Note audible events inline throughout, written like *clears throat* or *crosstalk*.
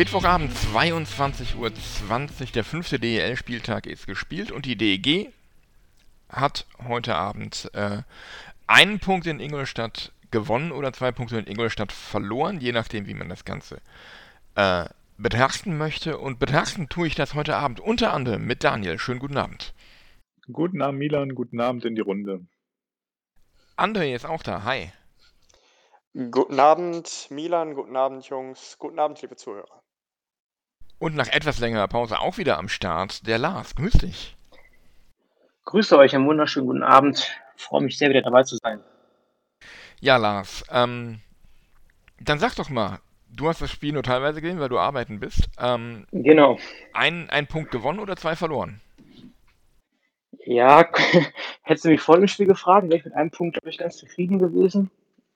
Mittwochabend 22.20 Uhr, der fünfte DEL-Spieltag ist gespielt und die DEG hat heute Abend äh, einen Punkt in Ingolstadt gewonnen oder zwei Punkte in Ingolstadt verloren, je nachdem, wie man das Ganze äh, betrachten möchte. Und betrachten tue ich das heute Abend unter anderem mit Daniel. Schönen guten Abend. Guten Abend, Milan. Guten Abend in die Runde. André ist auch da. Hi. Guten Abend, Milan. Guten Abend, Jungs. Guten Abend, liebe Zuhörer. Und nach etwas längerer Pause auch wieder am Start, der Lars. Grüß dich. Grüße euch, einen wunderschönen guten Abend. Ich freue mich sehr, wieder dabei zu sein. Ja, Lars, ähm, dann sag doch mal, du hast das Spiel nur teilweise gesehen, weil du arbeiten bist. Ähm, genau. Ein, ein Punkt gewonnen oder zwei verloren? Ja, *laughs* hättest du mich vor dem Spiel gefragt, wäre ich mit einem Punkt, glaube ich, ganz zufrieden gewesen.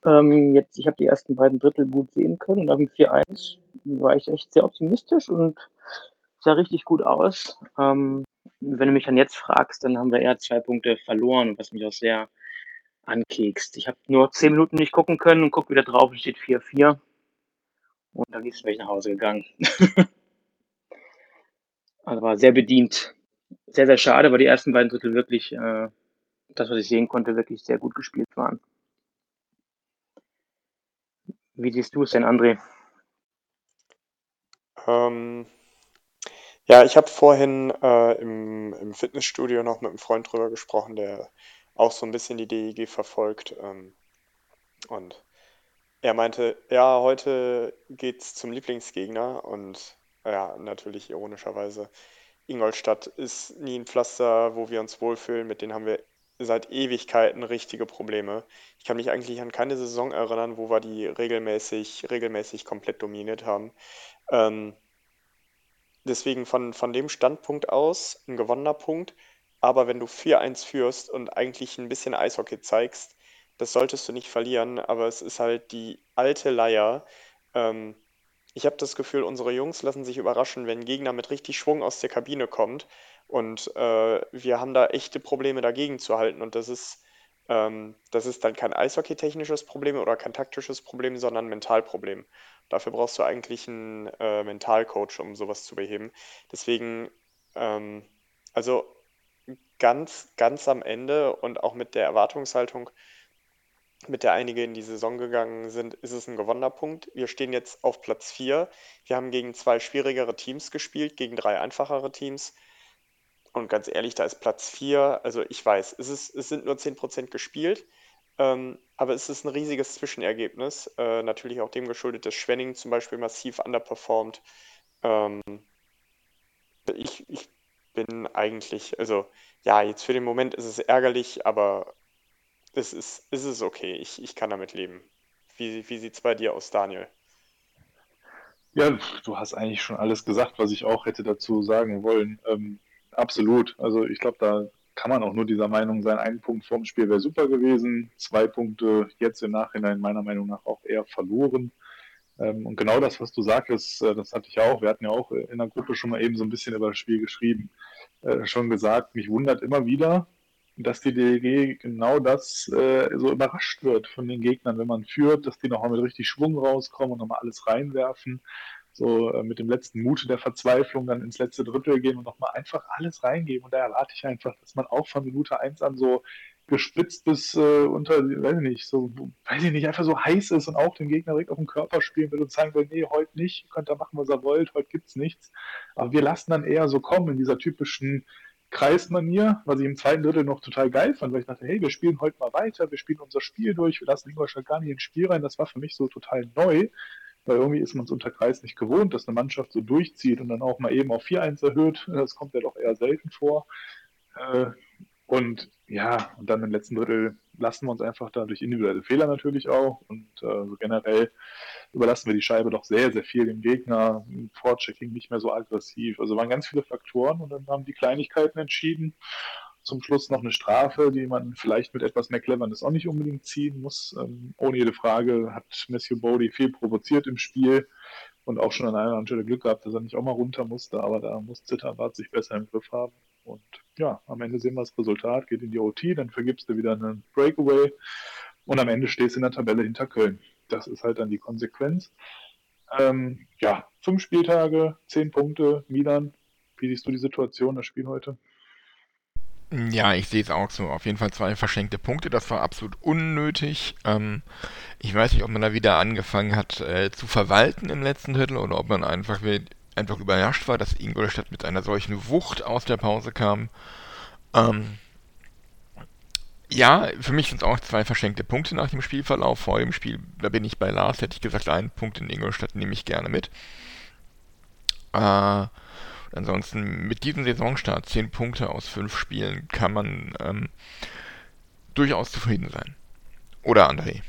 Ähm, jetzt, ich habe die ersten beiden Drittel gut sehen können und dem 4-1 war ich echt sehr optimistisch und sah richtig gut aus. Ähm, wenn du mich dann jetzt fragst, dann haben wir eher zwei Punkte verloren, was mich auch sehr ankekst. Ich habe nur zehn Minuten nicht gucken können und gucke wieder drauf und steht 4-4. Und dann ist ich nach Hause gegangen. *laughs* also war sehr bedient. Sehr, sehr schade, weil die ersten beiden Drittel wirklich, äh, das, was ich sehen konnte, wirklich sehr gut gespielt waren. Wie siehst du es denn, André? Ähm, ja, ich habe vorhin äh, im, im Fitnessstudio noch mit einem Freund drüber gesprochen, der auch so ein bisschen die DEG verfolgt. Ähm, und er meinte, ja, heute geht's zum Lieblingsgegner und ja, natürlich ironischerweise, Ingolstadt ist nie ein Pflaster, wo wir uns wohlfühlen. Mit denen haben wir seit Ewigkeiten richtige Probleme. Ich kann mich eigentlich an keine Saison erinnern, wo wir die regelmäßig, regelmäßig komplett dominiert haben. Ähm, deswegen von, von dem Standpunkt aus ein gewonnener Punkt. Aber wenn du 4-1 führst und eigentlich ein bisschen Eishockey zeigst, das solltest du nicht verlieren. Aber es ist halt die alte Leier. Ähm, ich habe das Gefühl, unsere Jungs lassen sich überraschen, wenn ein Gegner mit richtig Schwung aus der Kabine kommt und äh, wir haben da echte Probleme dagegen zu halten. Und das ist, ähm, das ist dann kein Eishockey-technisches Problem oder kein taktisches Problem, sondern ein Mentalproblem. Dafür brauchst du eigentlich einen äh, Mentalcoach, um sowas zu beheben. Deswegen, ähm, also ganz, ganz am Ende und auch mit der Erwartungshaltung, mit der einige in die Saison gegangen sind, ist es ein gewonnener Punkt. Wir stehen jetzt auf Platz 4. Wir haben gegen zwei schwierigere Teams gespielt, gegen drei einfachere Teams. Und ganz ehrlich, da ist Platz 4. Also ich weiß, es, ist, es sind nur 10% gespielt, ähm, aber es ist ein riesiges Zwischenergebnis. Äh, natürlich auch dem geschuldet, dass Schwenning zum Beispiel massiv underperformt. Ähm, ich, ich bin eigentlich, also ja, jetzt für den Moment ist es ärgerlich, aber es ist, es okay. Ich, ich kann damit leben. Wie, wie sieht es bei dir aus, Daniel? Ja, du hast eigentlich schon alles gesagt, was ich auch hätte dazu sagen wollen. Ähm, Absolut. Also ich glaube, da kann man auch nur dieser Meinung sein, ein Punkt vorm Spiel wäre super gewesen, zwei Punkte jetzt im Nachhinein meiner Meinung nach auch eher verloren. Ähm, und genau das, was du sagtest, äh, das hatte ich auch. Wir hatten ja auch in der Gruppe schon mal eben so ein bisschen über das Spiel geschrieben, äh, schon gesagt, mich wundert immer wieder, dass die DEG genau das äh, so überrascht wird von den Gegnern, wenn man führt, dass die nochmal mit richtig Schwung rauskommen und nochmal alles reinwerfen so äh, mit dem letzten Mut der Verzweiflung dann ins letzte Drittel gehen und nochmal einfach alles reingeben. Und da erwarte ich einfach, dass man auch von Minute 1 an so gespitzt bis äh, unter, weiß ich nicht, so, weiß ich nicht, einfach so heiß ist und auch den Gegner direkt auf den Körper spielen will und sagen will, nee, heute nicht, könnt ihr machen, was ihr wollt, heute gibt's nichts. Aber wir lassen dann eher so kommen in dieser typischen Kreismanier, was ich im zweiten Drittel noch total geil fand, weil ich dachte, hey, wir spielen heute mal weiter, wir spielen unser Spiel durch, wir lassen Ingolstadt gar nicht ins Spiel rein. Das war für mich so total neu weil irgendwie ist man es unter Kreis nicht gewohnt, dass eine Mannschaft so durchzieht und dann auch mal eben auf 4-1 erhöht. Das kommt ja doch eher selten vor. Äh, und ja, und dann im letzten Drittel lassen wir uns einfach da durch individuelle Fehler natürlich auch und äh, so generell überlassen wir die Scheibe doch sehr, sehr viel dem Gegner. Vorchecking nicht mehr so aggressiv. Also waren ganz viele Faktoren und dann haben die Kleinigkeiten entschieden. Zum Schluss noch eine Strafe, die man vielleicht mit etwas mehr Cleverness auch nicht unbedingt ziehen muss. Ähm, ohne jede Frage hat Matthew Bodie viel provoziert im Spiel und auch schon an einer Stelle Glück gehabt, dass er nicht auch mal runter musste, aber da muss Zitterbart sich besser im Griff haben. Und ja, am Ende sehen wir das Resultat, geht in die OT, dann vergibst du wieder einen Breakaway und am Ende stehst du in der Tabelle hinter Köln. Das ist halt dann die Konsequenz. Ähm, ja, fünf Spieltage, zehn Punkte, Milan. Wie siehst du die Situation, das Spiel heute? Ja, ich sehe es auch so. Auf jeden Fall zwei verschenkte Punkte. Das war absolut unnötig. Ähm, ich weiß nicht, ob man da wieder angefangen hat äh, zu verwalten im letzten Drittel oder ob man einfach, einfach überrascht war, dass Ingolstadt mit einer solchen Wucht aus der Pause kam. Ähm, ja, für mich sind es auch zwei verschenkte Punkte nach dem Spielverlauf. Vor dem Spiel, da bin ich bei Lars, hätte ich gesagt, einen Punkt in Ingolstadt nehme ich gerne mit. Äh, ansonsten mit diesem Saisonstart, 10 Punkte aus 5 Spielen, kann man ähm, durchaus zufrieden sein. Oder André?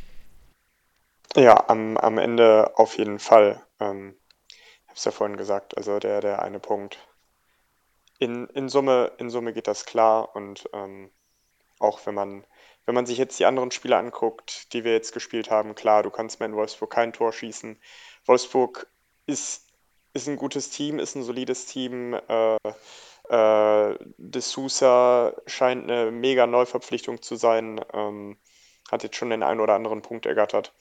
Ja, am, am Ende auf jeden Fall. Ähm, ich habe es ja vorhin gesagt, also der, der eine Punkt. In, in, Summe, in Summe geht das klar und ähm, auch wenn man, wenn man sich jetzt die anderen Spiele anguckt, die wir jetzt gespielt haben, klar, du kannst mehr in Wolfsburg kein Tor schießen. Wolfsburg ist, ist ein gutes Team, ist ein solides Team. Äh, äh, De Sousa scheint eine mega Neuverpflichtung zu sein. Ähm, hat jetzt schon den einen oder anderen Punkt ergattert.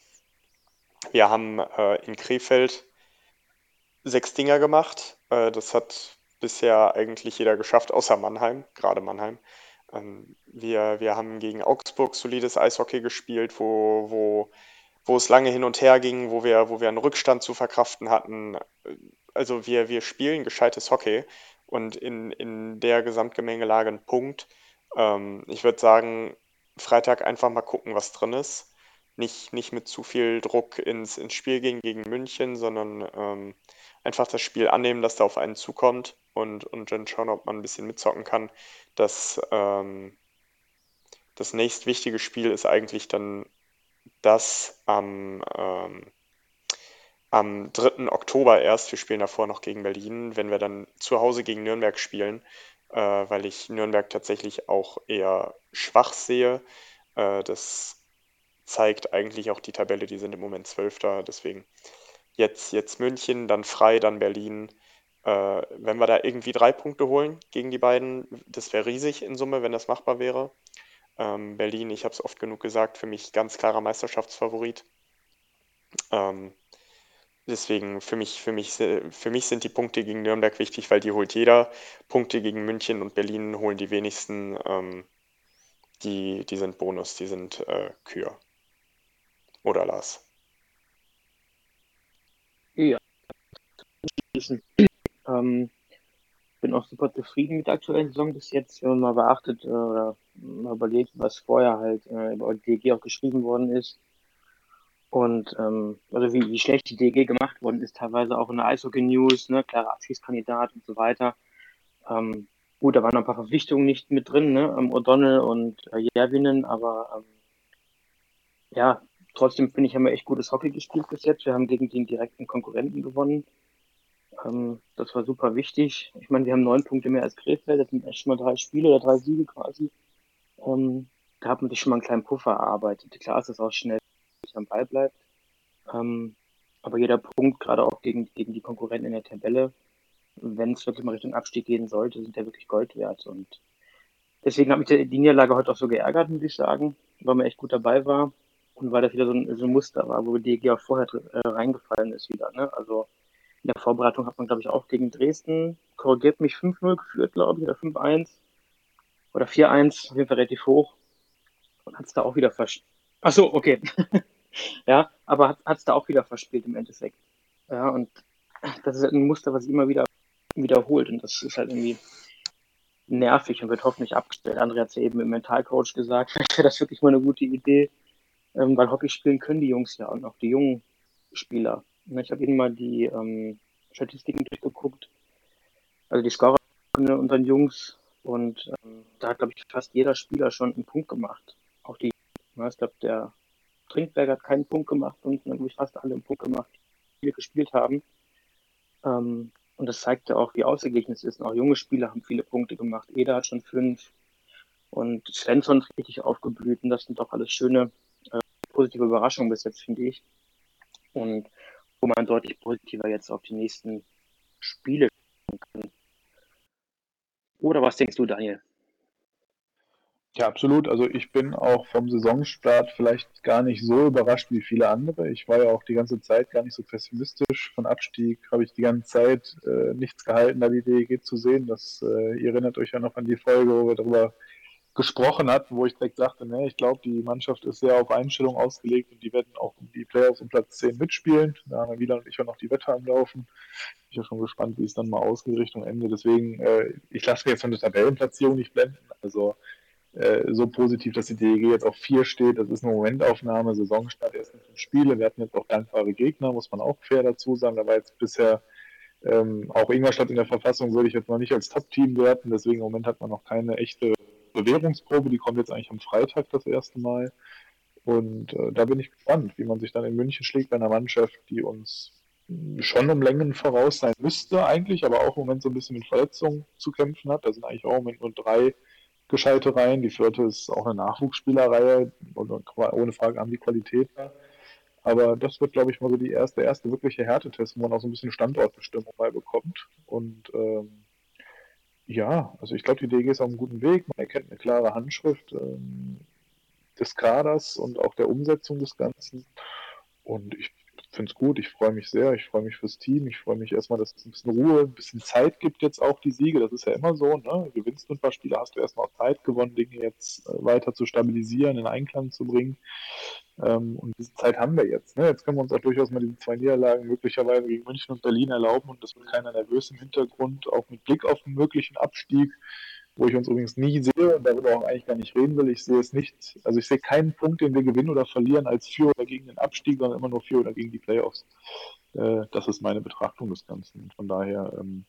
Wir haben äh, in Krefeld sechs Dinger gemacht. Äh, das hat bisher eigentlich jeder geschafft, außer Mannheim, gerade Mannheim. Ähm, wir, wir haben gegen Augsburg solides Eishockey gespielt, wo, wo, wo es lange hin und her ging, wo wir, wo wir einen Rückstand zu verkraften hatten. Also wir, wir spielen gescheites Hockey und in, in der Gesamtgemengelage ein Punkt. Ähm, ich würde sagen, Freitag einfach mal gucken, was drin ist. Nicht, nicht mit zu viel Druck ins, ins Spiel gehen gegen München, sondern ähm, einfach das Spiel annehmen, dass da auf einen zukommt und, und dann schauen, ob man ein bisschen mitzocken kann. Das, ähm, das nächstwichtige Spiel ist eigentlich dann das am, ähm, am 3. Oktober erst. Wir spielen davor noch gegen Berlin, wenn wir dann zu Hause gegen Nürnberg spielen, äh, weil ich Nürnberg tatsächlich auch eher schwach sehe. Äh, das zeigt eigentlich auch die Tabelle, die sind im Moment Zwölfter, deswegen jetzt, jetzt München, dann frei, dann Berlin. Äh, wenn wir da irgendwie drei Punkte holen gegen die beiden, das wäre riesig in Summe, wenn das machbar wäre. Ähm, Berlin, ich habe es oft genug gesagt, für mich ganz klarer Meisterschaftsfavorit. Ähm, deswegen für mich, für, mich, für mich sind die Punkte gegen Nürnberg wichtig, weil die holt jeder. Punkte gegen München und Berlin holen die wenigsten. Ähm, die, die sind Bonus, die sind äh, Kür. Oder Lars? Ja. Ähm, bin auch super zufrieden mit der aktuellen Saison bis jetzt, wenn man mal beachtet äh, oder mal überlegt, was vorher halt äh, über DG auch geschrieben worden ist. Und ähm, also wie, wie schlecht die DG gemacht worden ist, teilweise auch in der Eishockey News, ne, klarer Abschiedskandidat und so weiter. Ähm, gut, da waren noch ein paar Verpflichtungen nicht mit drin, ne, ähm, O'Donnell und äh, Järvinen, aber ähm, ja, trotzdem finde ich, haben wir echt gutes Hockey gespielt bis jetzt. Wir haben gegen den direkten Konkurrenten gewonnen. Ähm, das war super wichtig. Ich meine, wir haben neun Punkte mehr als Krefeld. Das sind echt schon mal drei Spiele oder drei Siege quasi. Ähm, da hat man sich schon mal einen kleinen Puffer erarbeitet. Klar ist es auch schnell, man am Ball bleibt. Ähm, aber jeder Punkt, gerade auch gegen, gegen die Konkurrenten in der Tabelle, wenn es wirklich mal Richtung Abstieg gehen sollte, sind der wirklich Gold wert. Und deswegen hat mich die Niederlage heute auch so geärgert, muss ich sagen, weil man echt gut dabei war und weil das wieder so ein, so ein Muster war, wo DG auch vorher äh, reingefallen ist wieder. Ne? Also in der Vorbereitung hat man, glaube ich, auch gegen Dresden, korrigiert mich, 5-0 geführt, glaube ich, oder 5-1 oder 4-1, auf jeden Fall relativ hoch. Und hat es da auch wieder verspielt. Ach so, okay. *laughs* *laughs* ja, aber hat es da auch wieder verspielt im Endeffekt. Ja, und das ist halt ein Muster, was sich immer wieder wiederholt. Und das ist halt irgendwie nervig und wird hoffentlich abgestellt. André hat es ja eben im Mentalcoach gesagt. Vielleicht wäre das wirklich mal eine gute Idee, ähm, weil Hockey spielen können die Jungs ja und auch die jungen Spieler. Ich habe eben mal die ähm, Statistiken durchgeguckt, also die Scorer von unseren Jungs und ähm, da hat, glaube ich, fast jeder Spieler schon einen Punkt gemacht. Auch die, ich glaube, der Trinkberg hat keinen Punkt gemacht und dann habe ich fast alle einen Punkt gemacht, die gespielt haben. Ähm, und das zeigt ja auch, wie ausgeglichen es ist. Und auch junge Spieler haben viele Punkte gemacht. Eder hat schon fünf und Svensson ist richtig aufgeblüht. Und das sind doch alles schöne, äh, positive Überraschungen bis jetzt, finde ich. Und wo man deutlich positiver jetzt auf die nächsten Spiele kann. Oder was denkst du, Daniel? Ja, absolut. Also ich bin auch vom Saisonstart vielleicht gar nicht so überrascht wie viele andere. Ich war ja auch die ganze Zeit gar nicht so pessimistisch. Von Abstieg habe ich die ganze Zeit äh, nichts gehalten, da die DEG zu sehen. Das, äh, ihr erinnert euch ja noch an die Folge, wo wir darüber gesprochen hatten, wo ich direkt sagte, ne, ich glaube, die Mannschaft ist sehr auf Einstellung ausgelegt und die werden auch um die Playoffs um Platz 10 mitspielen. Da haben Wieland und ich ja noch die Wette am Laufen. Bin ich ja schon gespannt, wie es dann mal ausgeht Richtung Ende. Deswegen, äh, ich lasse mir jetzt von der Tabellenplatzierung nicht blenden. Also äh, so positiv, dass die DEG jetzt auf 4 steht. Das ist eine Momentaufnahme, Saisonstart erst fünf Spiele. Wir hatten jetzt auch dankbare Gegner, muss man auch fair dazu sagen. Da war jetzt bisher ähm, auch Ingolstadt in der Verfassung würde ich jetzt noch nicht als Top-Team werten. Deswegen im Moment hat man noch keine echte Bewährungsprobe. Die kommt jetzt eigentlich am Freitag das erste Mal. Und äh, da bin ich gespannt, wie man sich dann in München schlägt bei einer Mannschaft, die uns schon um Längen voraus sein müsste eigentlich, aber auch im Moment so ein bisschen mit Verletzungen zu kämpfen hat. Da sind eigentlich auch im Moment nur drei gescheite Reihen. Die vierte ist auch eine Nachwuchsspielerreihe ohne Frage haben die Qualität. Aber das wird, glaube ich, mal so die erste, erste wirkliche Härtetest, wo man auch so ein bisschen Standortbestimmung bei bekommt. Und ähm, ja, also ich glaube, die DG ist auf einem guten Weg. Man erkennt eine klare Handschrift ähm, des Kaders und auch der Umsetzung des Ganzen. Und ich finde es gut, ich freue mich sehr, ich freue mich fürs Team, ich freue mich erstmal, dass es ein bisschen Ruhe, ein bisschen Zeit gibt jetzt auch die Siege, das ist ja immer so, ne? Gewinnst du ein paar Spiele, hast du erstmal Zeit gewonnen, Dinge jetzt äh, weiter zu stabilisieren, in Einklang zu bringen. Ähm, und diese Zeit haben wir jetzt. Ne? Jetzt können wir uns auch durchaus mal diese zwei Niederlagen möglicherweise gegen München und Berlin erlauben und das wird keiner nervös im Hintergrund, auch mit Blick auf einen möglichen Abstieg wo ich uns übrigens nie sehe und darüber auch eigentlich gar nicht reden will. Ich sehe es nicht, also ich sehe keinen Punkt, den wir gewinnen oder verlieren als für oder gegen den Abstieg, sondern immer nur für oder gegen die Playoffs. Äh, das ist meine Betrachtung des Ganzen. Von daher ähm,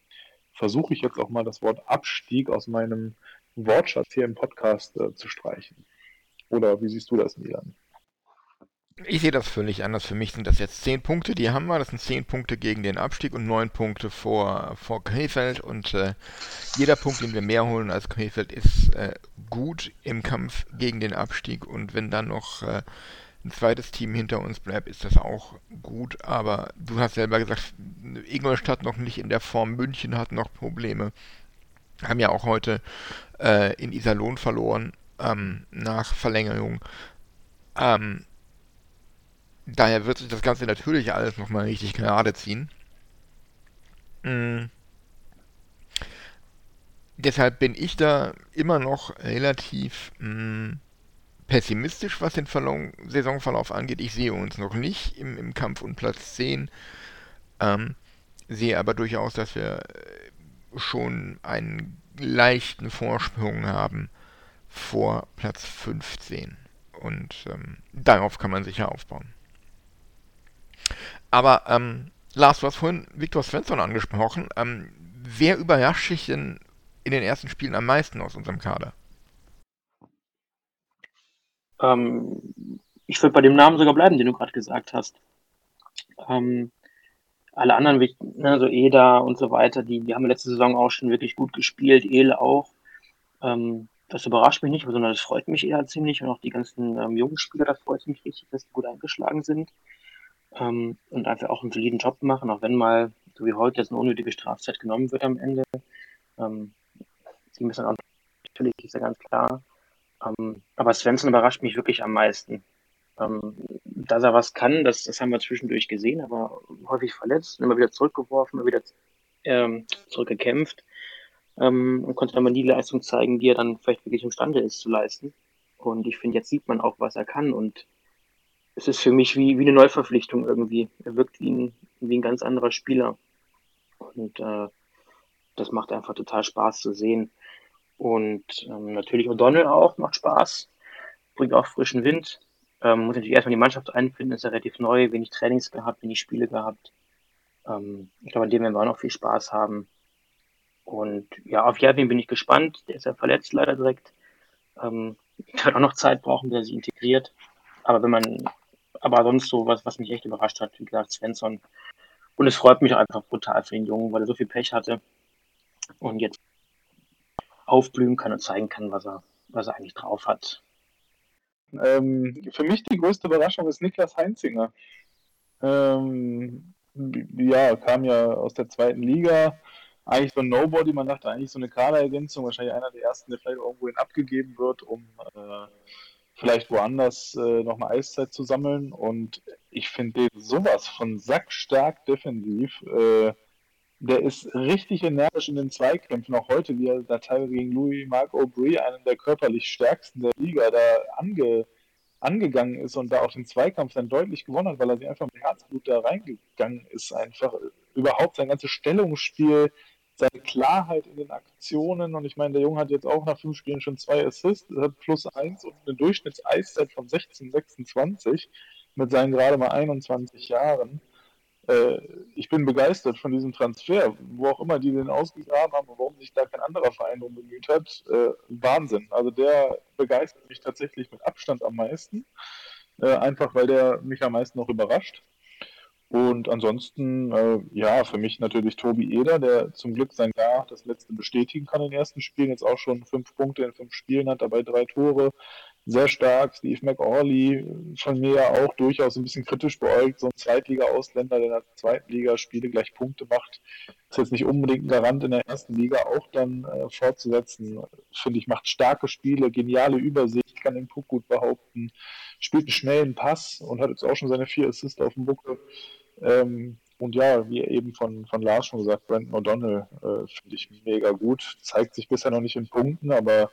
versuche ich jetzt auch mal das Wort Abstieg aus meinem Wortschatz hier im Podcast äh, zu streichen. Oder wie siehst du das, Milan? Ich sehe das völlig anders. Für mich sind das jetzt 10 Punkte, die haben wir. Das sind 10 Punkte gegen den Abstieg und 9 Punkte vor, vor Krefeld. Und äh, jeder Punkt, den wir mehr holen als Krefeld, ist äh, gut im Kampf gegen den Abstieg. Und wenn dann noch äh, ein zweites Team hinter uns bleibt, ist das auch gut. Aber du hast selber gesagt, Ingolstadt noch nicht in der Form. München hat noch Probleme. Haben ja auch heute äh, in Iserlohn verloren ähm, nach Verlängerung. Ähm, Daher wird sich das Ganze natürlich alles nochmal richtig gerade ziehen. Mhm. Deshalb bin ich da immer noch relativ mh, hm, pessimistisch, was den Verlauf, Saisonverlauf angeht. Ich sehe uns noch nicht im, im Kampf um Platz 10. Ähm, sehe aber durchaus, dass wir äh, schon einen leichten Vorsprung haben vor Platz 15. Und ähm, darauf kann man sicher aufbauen. Aber ähm, Lars, du hast vorhin Viktor Svensson angesprochen. Ähm, wer überrascht dich denn in den ersten Spielen am meisten aus unserem Kader? Ähm, ich würde bei dem Namen sogar bleiben, den du gerade gesagt hast. Ähm, alle anderen, ne, so Eda und so weiter, die, die haben letzte Saison auch schon wirklich gut gespielt, Ele auch. Ähm, das überrascht mich nicht, sondern das freut mich eher ziemlich und auch die ganzen ähm, jungen Spieler, das freut mich richtig, dass die gut eingeschlagen sind ähm, und einfach auch einen soliden Job machen, auch wenn mal, so wie heute, jetzt eine unnötige Strafzeit genommen wird am Ende. Ähm, sie müssen auch natürlich, ist ja ganz klar. Ähm, aber Svensson überrascht mich wirklich am meisten. Ähm, dass er was kann, das, das haben wir zwischendurch gesehen, aber häufig verletzt, immer wieder zurückgeworfen, immer wieder ähm, zurückgekämpft ähm, und konnte dann mal nie die Leistung zeigen, die er dann vielleicht wirklich imstande ist zu leisten. Und ich finde, jetzt sieht man auch, was er kann und es ist für mich wie, wie eine Neuverpflichtung irgendwie. Er wirkt wie ein, wie ein ganz anderer Spieler. Und äh, das macht einfach total Spaß zu sehen. Und ähm, natürlich O'Donnell auch, macht Spaß, bringt auch frischen Wind. Ähm, muss natürlich erstmal die Mannschaft einfinden, ist ja relativ neu, wenig Trainings gehabt, wenig Spiele gehabt. Ähm, ich glaube, an dem werden wir auch noch viel Spaß haben. Und ja, auf Jervin bin ich gespannt. Der ist ja verletzt leider direkt. Ähm, *laughs* wird auch noch Zeit brauchen, bis er sich integriert. Aber wenn man, aber sonst so was, was mich echt überrascht hat, wie gesagt, Svensson. Und es freut mich einfach brutal für den Jungen, weil er so viel Pech hatte und jetzt aufblühen kann und zeigen kann, was er, was er eigentlich drauf hat. Ähm, für mich die größte Überraschung ist Niklas Heinzinger. Ähm, ja, kam ja aus der zweiten Liga, eigentlich so ein Nobody, man dachte eigentlich so eine Kaderergänzung, wahrscheinlich einer der ersten, der vielleicht irgendwo hin abgegeben wird, um äh, vielleicht woanders äh, nochmal Eiszeit zu sammeln. Und ich finde den sowas von sackstark defensiv. Äh, der ist richtig energisch in den Zweikämpfen, auch heute, wie er da teilweise gegen Louis Mark Aubry, einen der körperlich stärksten der Liga, da ange, angegangen ist und da auch den Zweikampf dann deutlich gewonnen hat, weil er sich einfach mit Herzblut da reingegangen ist, einfach überhaupt sein ganzes Stellungsspiel, seine Klarheit in den Aktionen und ich meine, der Junge hat jetzt auch nach fünf Spielen schon zwei Assists, hat plus eins und eine Durchschnittseiszeit von 16, 26 mit seinen gerade mal 21 Jahren. Äh, ich bin begeistert von diesem Transfer, wo auch immer die den ausgegraben haben und warum sich da kein anderer Verein drum bemüht hat. Äh, Wahnsinn. Also der begeistert mich tatsächlich mit Abstand am meisten. Äh, einfach weil der mich am meisten noch überrascht. Und ansonsten, äh, ja, für mich natürlich Tobi Eder, der zum Glück sein Jahr das letzte bestätigen kann in den ersten Spielen, jetzt auch schon fünf Punkte in fünf Spielen hat, dabei drei Tore. Sehr stark. Steve McAuley, von mir ja auch durchaus ein bisschen kritisch beäugt, so ein Zweitliga-Ausländer, der in der zweiten Liga Spiele gleich Punkte macht, ist jetzt nicht unbedingt ein Garant in der ersten Liga auch dann äh, fortzusetzen. Finde ich, macht starke Spiele, geniale Übersicht, kann den Puck gut behaupten, spielt einen schnellen Pass und hat jetzt auch schon seine vier Assists auf dem Buckel. Ähm, und ja, wie eben von, von Lars schon gesagt, Brandon O'Donnell äh, finde ich mega gut. Zeigt sich bisher noch nicht in Punkten, aber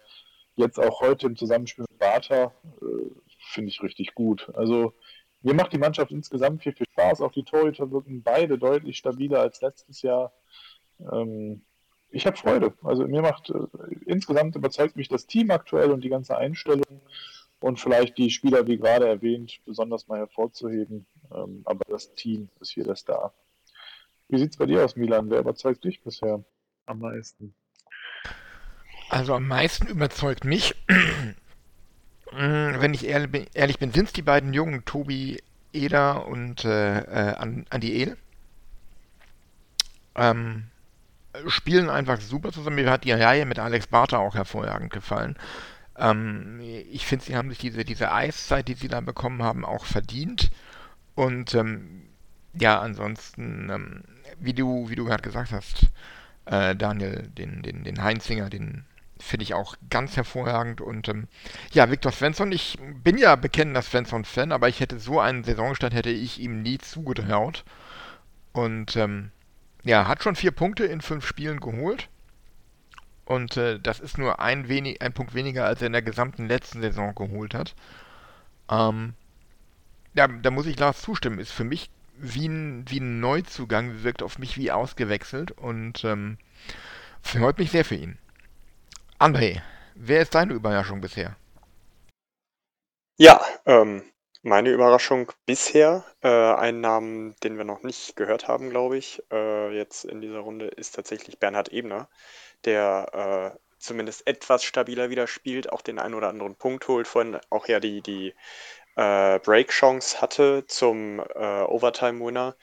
jetzt auch heute im Zusammenspiel mit Barter äh, finde ich richtig gut. Also mir macht die Mannschaft insgesamt viel, viel Spaß. Auch die Torhüter wirken beide deutlich stabiler als letztes Jahr. Ähm, ich habe Freude. Also mir macht äh, insgesamt überzeugt mich das Team aktuell und die ganze Einstellung und vielleicht die Spieler, wie gerade erwähnt, besonders mal hervorzuheben. Ähm, aber das Team ist hier der Star. Wie sieht es bei dir aus, Milan? Wer überzeugt dich bisher am meisten? Also am meisten überzeugt mich, *clears throat* wenn ich ehrlich bin, ehrlich bin sind es die beiden Jungen, Tobi Eder und äh, äh, Andi El. Ähm, spielen einfach super zusammen. Mir hat die Reihe mit Alex Barter auch hervorragend gefallen. Ähm, ich finde, sie haben sich diese, diese Eiszeit, die sie da bekommen haben, auch verdient. Und ähm, ja, ansonsten, ähm, wie du, wie du gerade gesagt hast, äh, Daniel, den, den, den Heinzinger, den finde ich auch ganz hervorragend. Und ähm, ja, Viktor Svensson, ich bin ja bekennender Svensson-Fan, aber ich hätte so einen Saisonstart hätte ich ihm nie zugetraut. Und ähm, ja, hat schon vier Punkte in fünf Spielen geholt. Und äh, das ist nur ein, wenig, ein Punkt weniger, als er in der gesamten letzten Saison geholt hat. Ähm, ja, da muss ich Lars zustimmen. Ist für mich wie ein, wie ein Neuzugang, wirkt auf mich wie ausgewechselt und ähm, freut mich sehr für ihn. André, wer ist deine Überraschung bisher? Ja, ähm, meine Überraschung bisher, äh, ein Namen, den wir noch nicht gehört haben, glaube ich, äh, jetzt in dieser Runde, ist tatsächlich Bernhard Ebner der äh, zumindest etwas stabiler wieder spielt, auch den einen oder anderen Punkt holt, vorhin auch ja die, die äh, Break-Chance hatte zum äh, Overtime-Winner,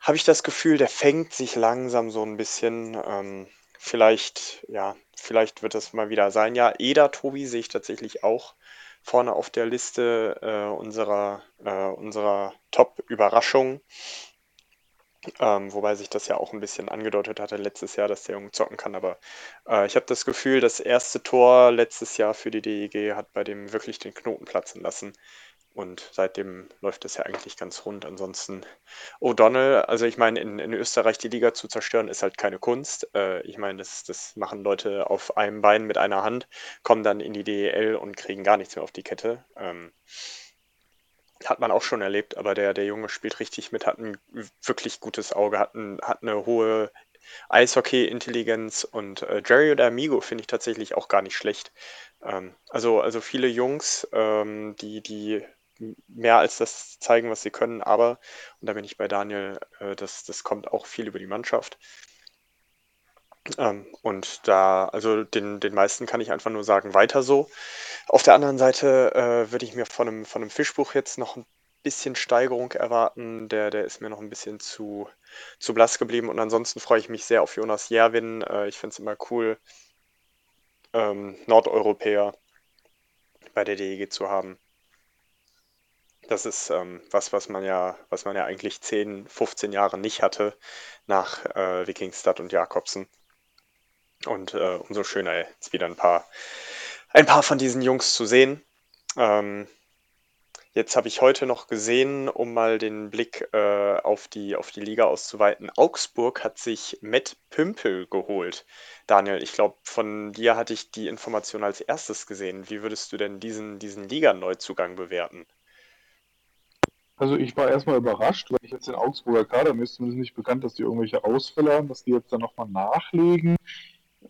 habe ich das Gefühl, der fängt sich langsam so ein bisschen. Ähm, vielleicht, ja, vielleicht wird das mal wieder sein. Ja, Eda Tobi sehe ich tatsächlich auch vorne auf der Liste äh, unserer, äh, unserer Top-Überraschungen. Ähm, wobei sich das ja auch ein bisschen angedeutet hatte letztes Jahr, dass der Junge zocken kann. Aber äh, ich habe das Gefühl, das erste Tor letztes Jahr für die DEG hat bei dem wirklich den Knoten platzen lassen. Und seitdem läuft es ja eigentlich ganz rund. Ansonsten O'Donnell, also ich meine, in, in Österreich die Liga zu zerstören, ist halt keine Kunst. Äh, ich meine, das, das machen Leute auf einem Bein mit einer Hand, kommen dann in die DEL und kriegen gar nichts mehr auf die Kette. Ähm, hat man auch schon erlebt, aber der, der Junge spielt richtig mit, hat ein wirklich gutes Auge, hat, ein, hat eine hohe Eishockey-Intelligenz und äh, Jerry oder Amigo finde ich tatsächlich auch gar nicht schlecht. Ähm, also, also viele Jungs, ähm, die, die mehr als das zeigen, was sie können, aber, und da bin ich bei Daniel, äh, das, das kommt auch viel über die Mannschaft. Ähm, und da, also den, den meisten kann ich einfach nur sagen, weiter so. Auf der anderen Seite äh, würde ich mir von einem, von einem Fischbuch jetzt noch ein bisschen Steigerung erwarten. Der, der ist mir noch ein bisschen zu, zu blass geblieben. Und ansonsten freue ich mich sehr auf Jonas Jerwin. Äh, ich finde es immer cool, ähm, Nordeuropäer bei der DEG zu haben. Das ist ähm, was, was man ja, was man ja eigentlich 10, 15 Jahre nicht hatte nach äh, Wikingstad und Jakobsen. Und äh, umso schöner jetzt wieder ein paar, ein paar von diesen Jungs zu sehen. Ähm, jetzt habe ich heute noch gesehen, um mal den Blick äh, auf, die, auf die Liga auszuweiten. Augsburg hat sich Matt Pümpel geholt. Daniel, ich glaube, von dir hatte ich die Information als erstes gesehen. Wie würdest du denn diesen, diesen Liga-Neuzugang bewerten? Also ich war erstmal überrascht, weil ich jetzt den Augsburger Kader, mir ist zumindest nicht bekannt, dass die irgendwelche Ausfälle haben, dass die jetzt dann nochmal nachlegen.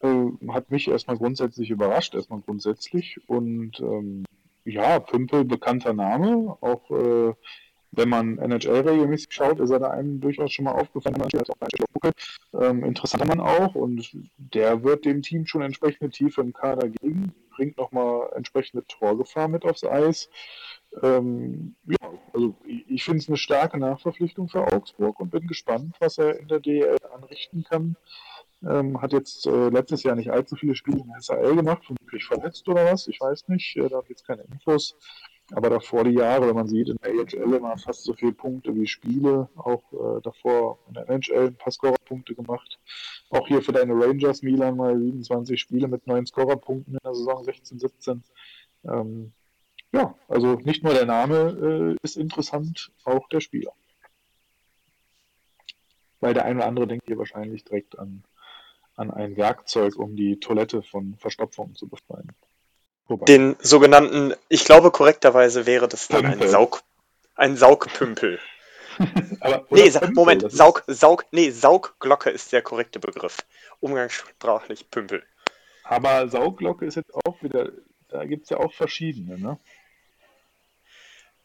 Äh, hat mich erstmal grundsätzlich überrascht, erstmal grundsätzlich. Und ähm, ja, Pümpel, bekannter Name, auch äh, wenn man NHL regelmäßig schaut, ist er da einem durchaus schon mal aufgefallen, man auch bei ähm, interessanter Mann auch und der wird dem Team schon entsprechende Tiefe im Kader geben, bringt nochmal entsprechende Torgefahr mit aufs Eis. Ähm, ja, also ich, finde es eine starke Nachverpflichtung für Augsburg und bin gespannt, was er in der DL anrichten kann. Ähm, hat jetzt äh, letztes Jahr nicht allzu viele Spiele in der SAL gemacht, vermutlich verletzt oder was, ich weiß nicht, äh, da habe ich jetzt keine Infos. Aber davor die Jahre, wenn man sieht, in der AHL immer fast so viele Punkte wie Spiele, auch äh, davor in der NHL ein paar Scorerpunkte gemacht. Auch hier für deine Rangers Milan mal 27 Spiele mit neun Scorerpunkten in der Saison 16, 17. Ähm, ja, also nicht nur der Name äh, ist interessant, auch der Spieler. Weil der eine oder andere denkt hier wahrscheinlich direkt an, an ein Werkzeug, um die Toilette von Verstopfungen zu befreien. Wobei. Den sogenannten, ich glaube korrekterweise wäre das dann ein Saug, ein Saugpümpel. *laughs* Aber, nee, Pümpel, Moment, Saug, Saug, nee, Saugglocke ist der korrekte Begriff. Umgangssprachlich Pümpel. Aber Saugglocke ist jetzt auch wieder, da gibt es ja auch verschiedene, ne?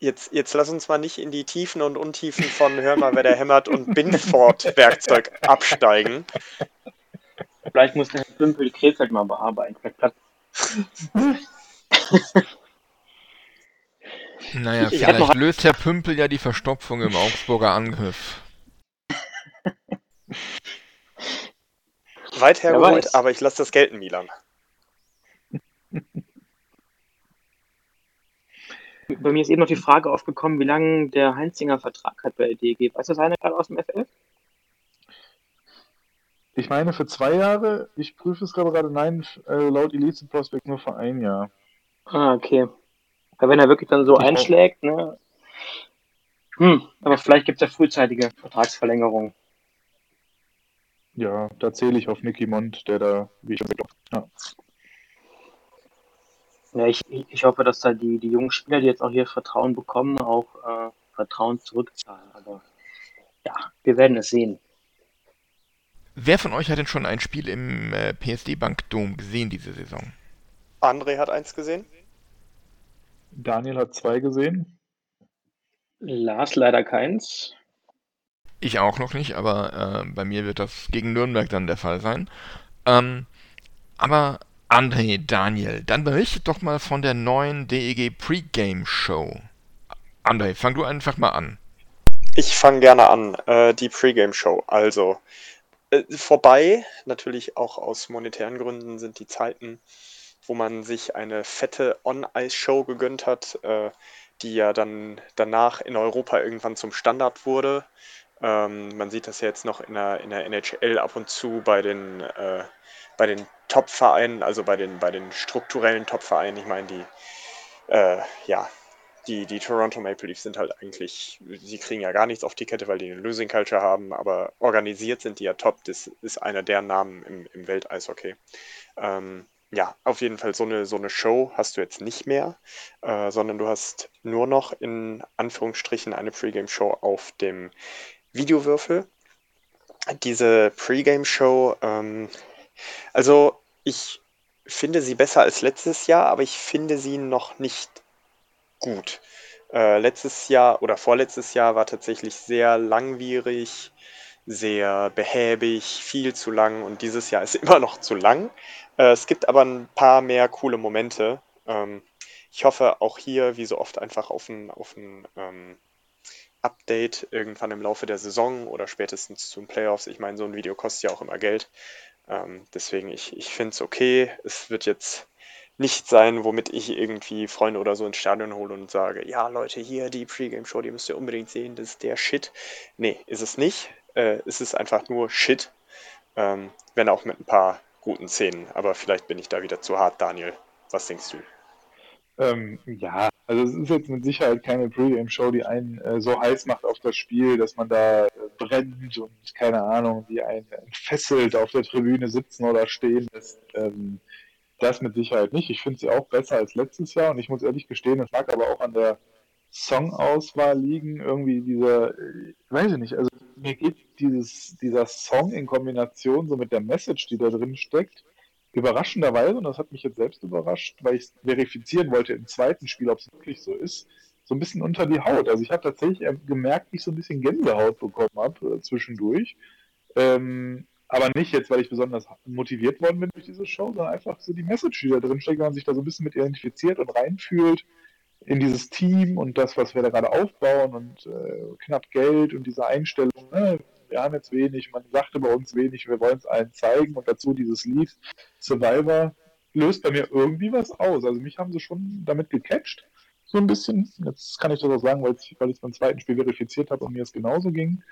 Jetzt, jetzt lass uns mal nicht in die Tiefen und Untiefen von Hör mal, wer der hämmert und Binford-Werkzeug absteigen. Vielleicht muss der Herr Pümpel die Krebs halt mal bearbeiten. Vielleicht *laughs* naja, ich vielleicht löst Herr Pümpel ja die Verstopfung im Augsburger Angriff. Weit hergeholt, aber ich lasse das gelten, Milan. *laughs* Bei mir ist eben noch die Frage aufgekommen, wie lange der Heinzinger Vertrag hat bei der DG. Weiß das einer gerade aus dem FF? Ich meine für zwei Jahre, ich prüfe es gerade, nein, äh, laut Elite Prospect nur für ein Jahr. Ah, okay. Weil wenn er wirklich dann so ich einschlägt, ne? Hm, aber vielleicht gibt es ja frühzeitige Vertragsverlängerungen. Ja, da zähle ich auf Nicky Mond, der da, wie ich ja. Ja, ich, ich hoffe, dass da die, die jungen Spieler, die jetzt auch hier Vertrauen bekommen, auch äh, Vertrauen zurückzahlen. Aber ja, wir werden es sehen. Wer von euch hat denn schon ein Spiel im äh, PSD Bank Dom gesehen diese Saison? André hat eins gesehen. Daniel hat zwei gesehen. Lars leider keins. Ich auch noch nicht, aber äh, bei mir wird das gegen Nürnberg dann der Fall sein. Ähm, aber André, Daniel, dann berichtet doch mal von der neuen DEG Pre-Game Show. André, fang du einfach mal an. Ich fange gerne an. Äh, die Pre-Game Show. Also, äh, vorbei, natürlich auch aus monetären Gründen sind die Zeiten, wo man sich eine fette On-Ice-Show gegönnt hat, äh, die ja dann danach in Europa irgendwann zum Standard wurde. Ähm, man sieht das ja jetzt noch in der, in der NHL ab und zu bei den äh, bei den Top-Vereinen, also bei den, bei den strukturellen Top-Vereinen, ich meine, die, äh, ja, die, die Toronto Maple Leafs sind halt eigentlich, sie kriegen ja gar nichts auf die Kette, weil die eine Losing Culture haben, aber organisiert sind die ja top. Das ist einer der Namen im, im Welteishockey. Ähm, ja, auf jeden Fall so eine, so eine Show hast du jetzt nicht mehr, äh, sondern du hast nur noch in Anführungsstrichen eine Pre-Game-Show auf dem Videowürfel. Diese Pre-Game-Show ähm, also ich finde sie besser als letztes Jahr, aber ich finde sie noch nicht gut. Äh, letztes Jahr oder vorletztes Jahr war tatsächlich sehr langwierig, sehr behäbig, viel zu lang und dieses Jahr ist *laughs* immer noch zu lang. Äh, es gibt aber ein paar mehr coole Momente. Ähm, ich hoffe auch hier, wie so oft, einfach auf ein, auf ein ähm, Update irgendwann im Laufe der Saison oder spätestens zu den Playoffs. Ich meine, so ein Video kostet ja auch immer Geld. Ähm, deswegen, ich, ich finde es okay. Es wird jetzt nicht sein, womit ich irgendwie Freunde oder so ins Stadion hole und sage, ja Leute, hier die Pre-Game-Show, die müsst ihr unbedingt sehen, das ist der Shit. Nee, ist es nicht. Äh, es ist einfach nur Shit. Ähm, wenn auch mit ein paar guten Szenen. Aber vielleicht bin ich da wieder zu hart, Daniel. Was denkst du? Ähm, ja, also es ist jetzt mit Sicherheit keine Pre-Game-Show, die einen äh, so heiß macht auf das Spiel, dass man da äh, brennt und keine Ahnung, die einen entfesselt auf der Tribüne sitzen oder stehen lässt. Ähm, das mit Sicherheit nicht. Ich finde sie auch besser als letztes Jahr und ich muss ehrlich gestehen, es lag aber auch an der Songauswahl liegen. Irgendwie dieser, äh, weiß ich nicht, also mir geht dieses, dieser Song in Kombination so mit der Message, die da drin steckt, überraschenderweise, und das hat mich jetzt selbst überrascht, weil ich verifizieren wollte im zweiten Spiel, ob es wirklich so ist, so ein bisschen unter die Haut. Also ich habe tatsächlich gemerkt, wie ich so ein bisschen Gänsehaut bekommen habe äh, zwischendurch. Ähm, aber nicht jetzt, weil ich besonders motiviert worden bin durch diese Show, sondern einfach so die Message, die da drin steckt, wenn man sich da so ein bisschen mit identifiziert und reinfühlt in dieses Team und das, was wir da gerade aufbauen und äh, knapp Geld und diese Einstellung, ne, wir haben jetzt wenig, man sagte bei uns wenig, wir wollen es allen zeigen und dazu dieses Lied Survivor löst bei mir irgendwie was aus. Also mich haben sie schon damit gecatcht, so ein bisschen. Jetzt kann ich das auch sagen, weil ich es beim zweiten Spiel verifiziert habe und mir es genauso ging.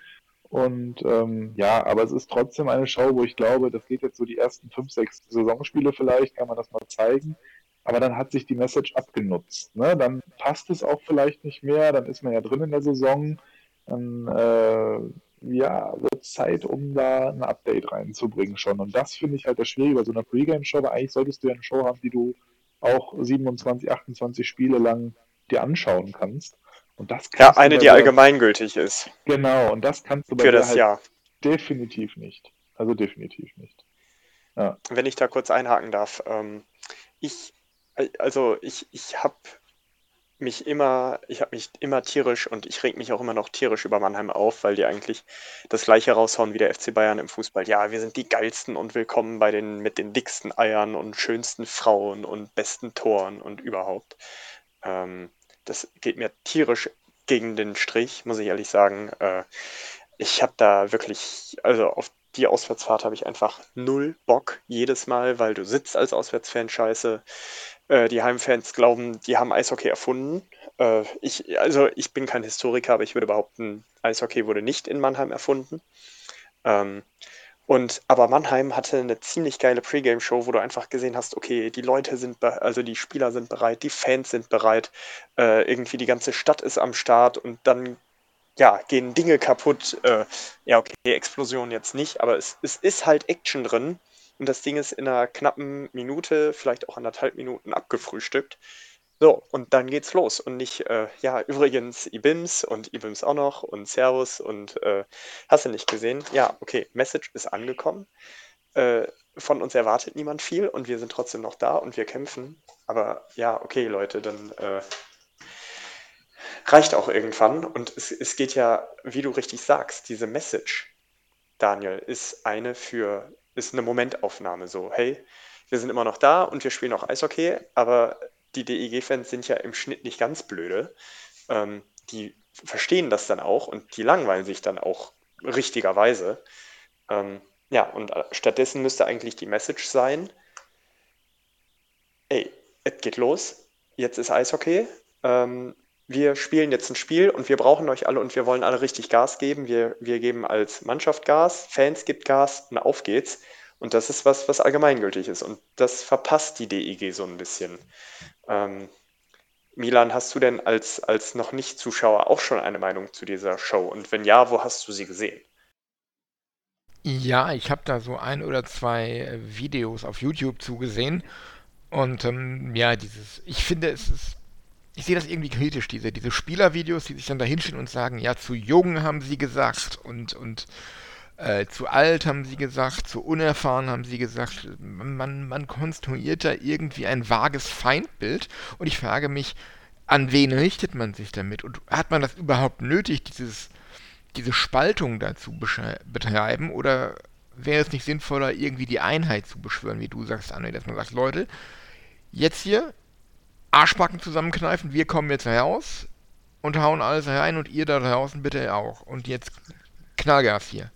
Und ähm, ja, aber es ist trotzdem eine Show, wo ich glaube, das geht jetzt so die ersten fünf, sechs Saisonspiele vielleicht, kann man das mal zeigen. Aber dann hat sich die Message abgenutzt. Ne? Dann passt es auch vielleicht nicht mehr, dann ist man ja drin in der Saison. Dann äh, ja, wird Zeit, um da ein Update reinzubringen schon. Und das finde ich halt das Schwierige bei so einer Pre-Game-Show, weil eigentlich solltest du ja eine Show haben, die du auch 27, 28 Spiele lang dir anschauen kannst. Und das ja, eine, die allgemeingültig ist. Genau, und das kannst du bei Für das halt Jahr. definitiv nicht. Also definitiv nicht. Ja. Wenn ich da kurz einhaken darf. Ähm, ich, also ich, ich habe mich immer, ich habe mich immer tierisch und ich reg mich auch immer noch tierisch über Mannheim auf, weil die eigentlich das gleiche raushauen wie der FC Bayern im Fußball. Ja, wir sind die geilsten und willkommen bei den mit den dicksten Eiern und schönsten Frauen und besten Toren und überhaupt. Ähm, das geht mir tierisch gegen den Strich, muss ich ehrlich sagen. Äh, ich habe da wirklich, also auf die Auswärtsfahrt habe ich einfach null Bock jedes Mal, weil du sitzt als Auswärtsfan scheiße. Äh, die Heimfans glauben, die haben Eishockey erfunden. Äh, ich, also ich bin kein Historiker, aber ich würde behaupten, Eishockey wurde nicht in Mannheim erfunden. Ähm, und aber Mannheim hatte eine ziemlich geile Pre-Game-Show, wo du einfach gesehen hast, okay, die Leute sind, also die Spieler sind bereit, die Fans sind bereit, äh, irgendwie die ganze Stadt ist am Start und dann ja, gehen Dinge kaputt. Äh, ja, okay, Explosion jetzt nicht, aber es, es ist halt Action drin und das Ding ist in einer knappen Minute, vielleicht auch anderthalb Minuten abgefrühstückt. So, und dann geht's los. Und nicht, äh, ja, übrigens Ibims und Ibims auch noch und Servus und äh, hast du nicht gesehen? Ja, okay, Message ist angekommen. Äh, von uns erwartet niemand viel und wir sind trotzdem noch da und wir kämpfen. Aber ja, okay, Leute, dann äh, reicht auch irgendwann. Und es, es geht ja, wie du richtig sagst, diese Message, Daniel, ist eine für, ist eine Momentaufnahme so, hey, wir sind immer noch da und wir spielen auch Eishockey, aber die DEG-Fans sind ja im Schnitt nicht ganz blöde. Ähm, die verstehen das dann auch und die langweilen sich dann auch richtigerweise. Ähm, ja, und stattdessen müsste eigentlich die Message sein, ey, es geht los, jetzt ist Eishockey, ähm, wir spielen jetzt ein Spiel und wir brauchen euch alle und wir wollen alle richtig Gas geben. Wir, wir geben als Mannschaft Gas, Fans gibt Gas und auf geht's. Und das ist was, was allgemeingültig ist. Und das verpasst die DEG so ein bisschen. Ähm, Milan, hast du denn als, als noch nicht Zuschauer auch schon eine Meinung zu dieser Show? Und wenn ja, wo hast du sie gesehen? Ja, ich habe da so ein oder zwei äh, Videos auf YouTube zugesehen. Und ähm, ja, dieses, ich finde, es ist, ich sehe das irgendwie kritisch, diese, diese Spielervideos, die sich dann da hinstellen und sagen, ja, zu jung haben sie gesagt und, und äh, zu alt haben sie gesagt, zu unerfahren haben sie gesagt. Man, man konstruiert da irgendwie ein vages Feindbild und ich frage mich, an wen richtet man sich damit? Und hat man das überhaupt nötig, dieses diese Spaltung dazu betreiben oder wäre es nicht sinnvoller, irgendwie die Einheit zu beschwören, wie du sagst, Anne, dass man sagt, Leute, jetzt hier Arschbacken zusammenkneifen, wir kommen jetzt raus und hauen alles rein und ihr da draußen bitte auch. Und jetzt Knallgas hier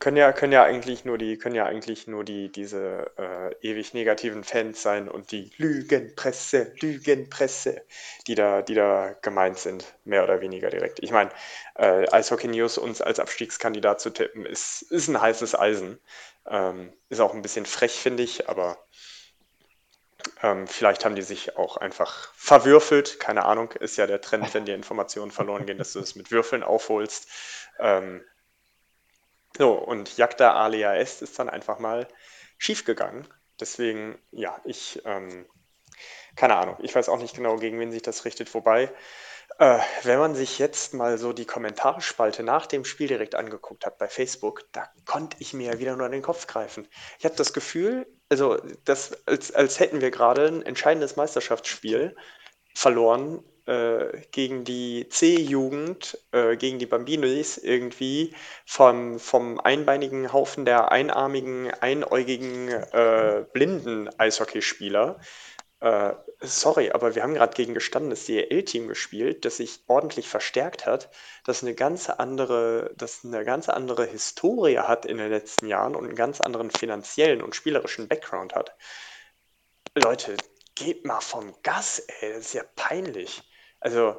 können ja, können ja eigentlich nur die, können ja eigentlich nur die, diese äh, ewig negativen Fans sein und die Lügenpresse, Lügenpresse, die da, die da gemeint sind, mehr oder weniger direkt. Ich meine, äh, Eishockey News uns als Abstiegskandidat zu tippen, ist, ist ein heißes Eisen. Ähm, ist auch ein bisschen frech, finde ich, aber ähm, vielleicht haben die sich auch einfach verwürfelt. Keine Ahnung, ist ja der Trend, wenn die Informationen verloren gehen, dass du es mit Würfeln aufholst. Ähm, so, und Jagda Alia Est ist dann einfach mal schiefgegangen. Deswegen, ja, ich, ähm, keine Ahnung, ich weiß auch nicht genau, gegen wen sich das richtet. Wobei, äh, wenn man sich jetzt mal so die Kommentarspalte nach dem Spiel direkt angeguckt hat bei Facebook, da konnte ich mir ja wieder nur an den Kopf greifen. Ich habe das Gefühl, also das, als, als hätten wir gerade ein entscheidendes Meisterschaftsspiel verloren äh, gegen die C-Jugend, äh, gegen die Bambinis irgendwie vom, vom einbeinigen Haufen der einarmigen, einäugigen, äh, blinden Eishockeyspieler. Äh, sorry, aber wir haben gerade gegen gestandenes DL-Team gespielt, das sich ordentlich verstärkt hat, das eine ganz andere, das eine ganz andere Historie hat in den letzten Jahren und einen ganz anderen finanziellen und spielerischen Background hat. Leute, geht mal vom Gas, ey, das ist ja peinlich. Also,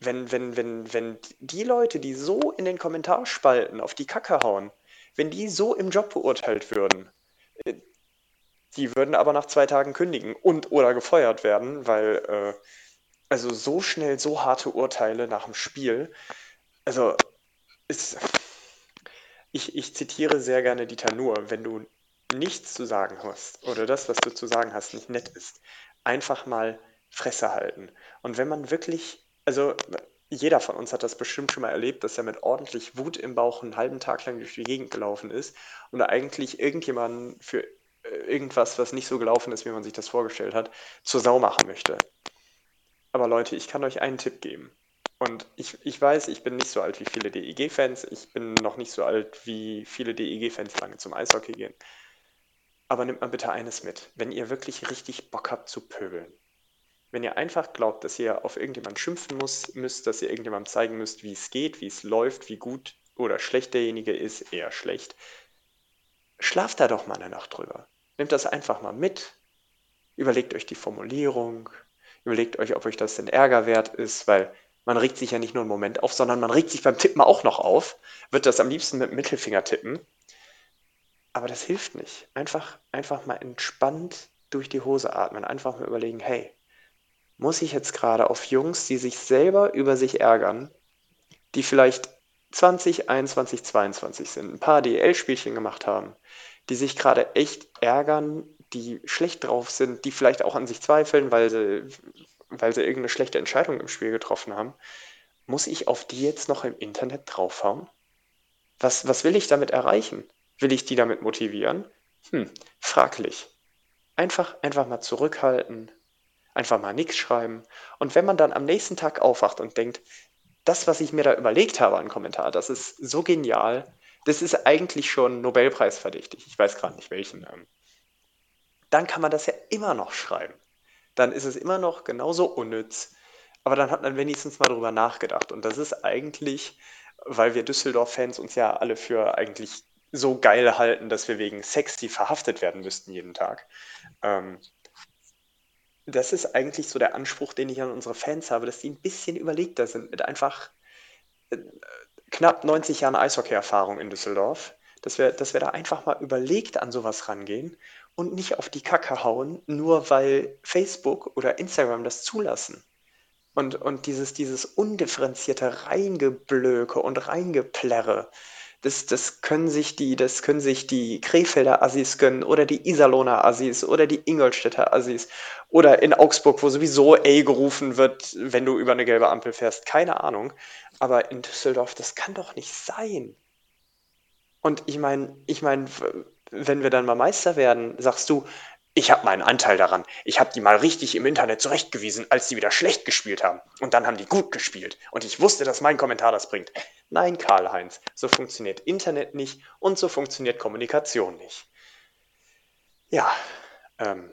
wenn, wenn, wenn, wenn die Leute, die so in den Kommentarspalten auf die Kacke hauen, wenn die so im Job beurteilt würden, äh, die würden aber nach zwei Tagen kündigen und oder gefeuert werden, weil äh, also so schnell so harte Urteile nach dem Spiel, also ist, ich, ich zitiere sehr gerne Dieter Nuhr, wenn du nichts zu sagen hast oder das, was du zu sagen hast, nicht nett ist, einfach mal Fresse halten. Und wenn man wirklich, also jeder von uns hat das bestimmt schon mal erlebt, dass er mit ordentlich Wut im Bauch einen halben Tag lang durch die Gegend gelaufen ist und eigentlich irgendjemanden für irgendwas, was nicht so gelaufen ist, wie man sich das vorgestellt hat, zur Sau machen möchte. Aber Leute, ich kann euch einen Tipp geben. Und ich, ich weiß, ich bin nicht so alt wie viele DEG-Fans. Ich bin noch nicht so alt, wie viele DEG-Fans lange zum Eishockey gehen. Aber nehmt mal bitte eines mit. Wenn ihr wirklich richtig Bock habt zu pöbeln, wenn ihr einfach glaubt, dass ihr auf irgendjemanden schimpfen muss, müsst, dass ihr irgendjemandem zeigen müsst, wie es geht, wie es läuft, wie gut oder schlecht derjenige ist, eher schlecht, schlaft da doch mal eine Nacht drüber. Nehmt das einfach mal mit, überlegt euch die Formulierung, überlegt euch, ob euch das denn Ärger wert ist, weil man regt sich ja nicht nur einen Moment auf, sondern man regt sich beim Tippen auch noch auf, wird das am liebsten mit dem Mittelfinger tippen. Aber das hilft nicht. Einfach, einfach mal entspannt durch die Hose atmen, einfach mal überlegen, hey, muss ich jetzt gerade auf Jungs, die sich selber über sich ärgern, die vielleicht 20, 21, 22 sind, ein paar DL-Spielchen gemacht haben, die sich gerade echt ärgern, die schlecht drauf sind, die vielleicht auch an sich zweifeln, weil sie, weil sie irgendeine schlechte Entscheidung im Spiel getroffen haben, muss ich auf die jetzt noch im Internet draufhauen? Was, was will ich damit erreichen? Will ich die damit motivieren? Hm, fraglich. Einfach, einfach mal zurückhalten, Einfach mal nichts schreiben. Und wenn man dann am nächsten Tag aufwacht und denkt, das, was ich mir da überlegt habe an Kommentar, das ist so genial, das ist eigentlich schon Nobelpreisverdächtig. Ich weiß gerade nicht welchen. Ähm, dann kann man das ja immer noch schreiben. Dann ist es immer noch genauso unnütz. Aber dann hat man wenigstens mal drüber nachgedacht. Und das ist eigentlich, weil wir Düsseldorf-Fans uns ja alle für eigentlich so geil halten, dass wir wegen sexy verhaftet werden müssten jeden Tag. Ähm, das ist eigentlich so der Anspruch, den ich an unsere Fans habe, dass die ein bisschen überlegter sind mit einfach äh, knapp 90 Jahren Eishockey-Erfahrung in Düsseldorf, dass wir, dass wir da einfach mal überlegt an sowas rangehen und nicht auf die Kacke hauen, nur weil Facebook oder Instagram das zulassen. Und, und dieses, dieses undifferenzierte Reingeblöke und Reingeplärre, das, das können sich die, das können sich die Krefelder Assis gönnen oder die Iserlohner Assis oder die Ingolstädter Assis oder in Augsburg, wo sowieso A gerufen wird, wenn du über eine gelbe Ampel fährst. Keine Ahnung. Aber in Düsseldorf, das kann doch nicht sein. Und ich meine, ich meine, wenn wir dann mal Meister werden, sagst du, Ich habe meinen Anteil daran. Ich habe die mal richtig im Internet zurechtgewiesen, als sie wieder schlecht gespielt haben. Und dann haben die gut gespielt. Und ich wusste, dass mein Kommentar das bringt. Nein, Karl-Heinz, so funktioniert Internet nicht und so funktioniert Kommunikation nicht. Ja, ähm.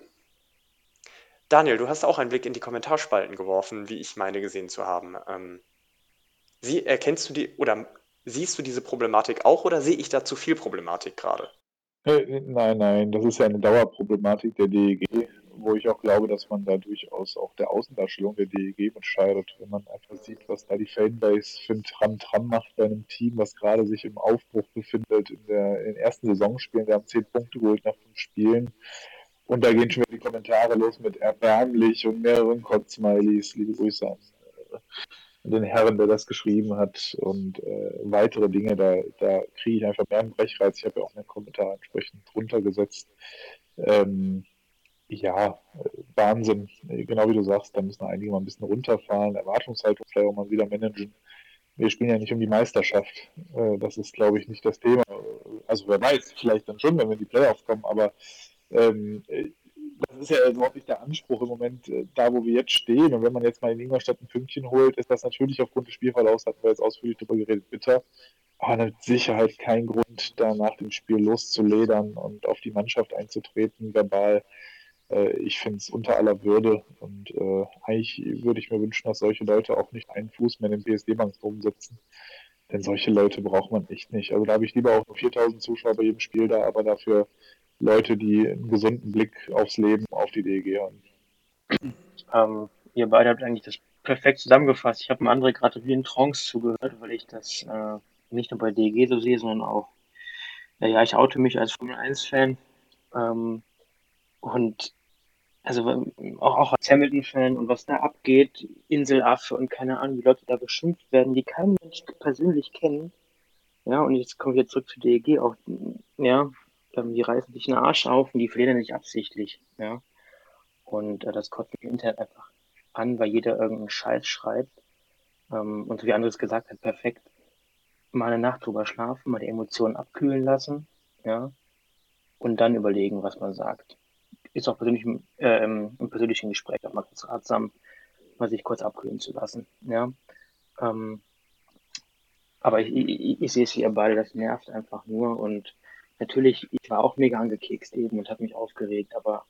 Daniel, du hast auch einen Blick in die Kommentarspalten geworfen, wie ich meine gesehen zu haben. Ähm, sie, erkennst du die oder siehst du diese Problematik auch oder sehe ich da zu viel Problematik gerade? Äh, nein, nein, das ist ja eine Dauerproblematik der DEG, wo ich auch glaube, dass man da durchaus auch der Außendarstellung der DEG mit schadet, wenn man einfach sieht, was da die Fanbase für ein Tram-Tram macht bei einem Team, was gerade sich im Aufbruch befindet in, der, in den ersten Saisonspielen. Wir haben zehn Punkte geholt nach fünf Spielen. Und da gehen schon wieder die Kommentare los mit erbärmlich und mehreren Kotz-Smileys. Liebe Grüße an den Herren, der das geschrieben hat und äh, weitere Dinge, da, da kriege ich einfach mehr einen Brechreiz. Ich habe ja auch einen Kommentar entsprechend runtergesetzt. Ähm, ja, Wahnsinn. Genau wie du sagst, da müssen einige mal ein bisschen runterfahren, Erwartungshaltung vielleicht auch mal wieder managen. Wir spielen ja nicht um die Meisterschaft. Äh, das ist, glaube ich, nicht das Thema. Also wer weiß, vielleicht dann schon, wenn wir in die Playoffs kommen, aber ähm, das ist ja überhaupt nicht der Anspruch im Moment, äh, da wo wir jetzt stehen. Und wenn man jetzt mal in Ingolstadt ein Pünktchen holt, ist das natürlich aufgrund des Spielverlaufs, hatten wir jetzt ausführlich darüber geredet, bitter. Aber mit Sicherheit kein Grund, da nach dem Spiel loszuledern und auf die Mannschaft einzutreten, verbal. Äh, ich finde es unter aller Würde und äh, eigentlich würde ich mir wünschen, dass solche Leute auch nicht einen Fuß mehr in den PSD-Bank rumsitzen. Denn solche Leute braucht man echt nicht. Also da habe ich lieber auch nur 4000 Zuschauer bei jedem Spiel da, aber dafür Leute, die einen gesunden Blick aufs Leben, auf die DEG haben. Ähm, ihr beide habt eigentlich das perfekt zusammengefasst. Ich habe einem anderen gerade wie in Trance zugehört, weil ich das äh, nicht nur bei DEG so sehe, sondern auch, naja, ich oute mich als Formel 1-Fan. Ähm, und also auch, auch als Hamilton-Fan und was da abgeht, Inselaffe und keine Ahnung, wie Leute da beschimpft werden, die kein Mensch persönlich kennen. Ja, und jetzt komme ich jetzt zurück zu DEG, auch, ja, ähm, die reißen sich einen Arsch auf und die verlieren nicht absichtlich, ja. Und äh, das kotzt im Internet einfach an, weil jeder irgendeinen Scheiß schreibt. Ähm, und so wie Andres gesagt hat, perfekt. Mal eine Nacht drüber schlafen, mal die Emotionen abkühlen lassen, ja. Und dann überlegen, was man sagt. Ist auch persönlich äh, im, persönlichen Gespräch auch mal ganz ratsam, mal sich kurz abkühlen zu lassen, ja. Ähm, aber ich, ich, ich sehe es wie ihr beide, das nervt einfach nur und natürlich, ich war auch mega angekekst eben und habe mich aufgeregt, aber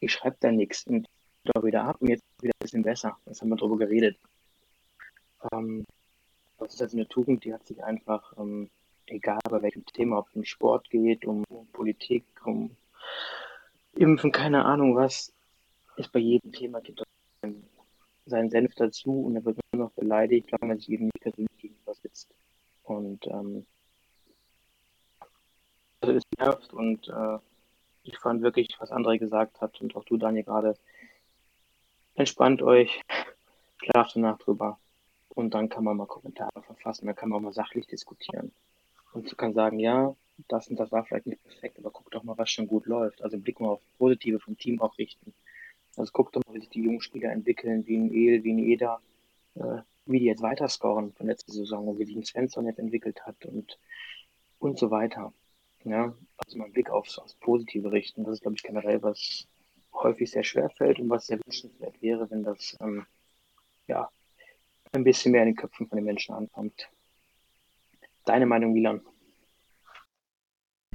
ich schreibe da nichts und da wieder ab und jetzt wieder ein bisschen besser. Jetzt haben wir drüber geredet. Ähm, das ist also eine Tugend, die hat sich einfach, ähm, egal bei welchem Thema, ob es um Sport geht, um, um Politik, um Impfen, keine Ahnung was, ist bei jedem Thema gibt es seinen Senf dazu und er wird nur noch beleidigt, wenn man sich eben nicht persönlich gegenüber sitzt. Und ähm, also es nervt und äh, ich fand wirklich, was André gesagt hat und auch du, Daniel, gerade, entspannt euch, *laughs* schlaft Nacht drüber und dann kann man mal Kommentare verfassen, dann kann man mal sachlich diskutieren. Und du kannst sagen, ja, das und das war vielleicht nicht perfekt, aber guck doch mal, was schon gut läuft. Also Blick mal auf Positive vom Team auch richten. Also guck doch mal, wie sich die jungen Spieler entwickeln, wie ein El, wie ein Eder, äh, wie die jetzt weiter scoren von letzter Saison und wie sich ein Svensson jetzt entwickelt hat und, und so weiter. Ja, also mal einen Blick aufs, aufs Positive richten. Das ist, glaube ich, generell was häufig sehr schwer fällt und was sehr wünschenswert wäre, wenn das ähm, ja, ein bisschen mehr in den Köpfen von den Menschen ankommt. Deine Meinung, Milan?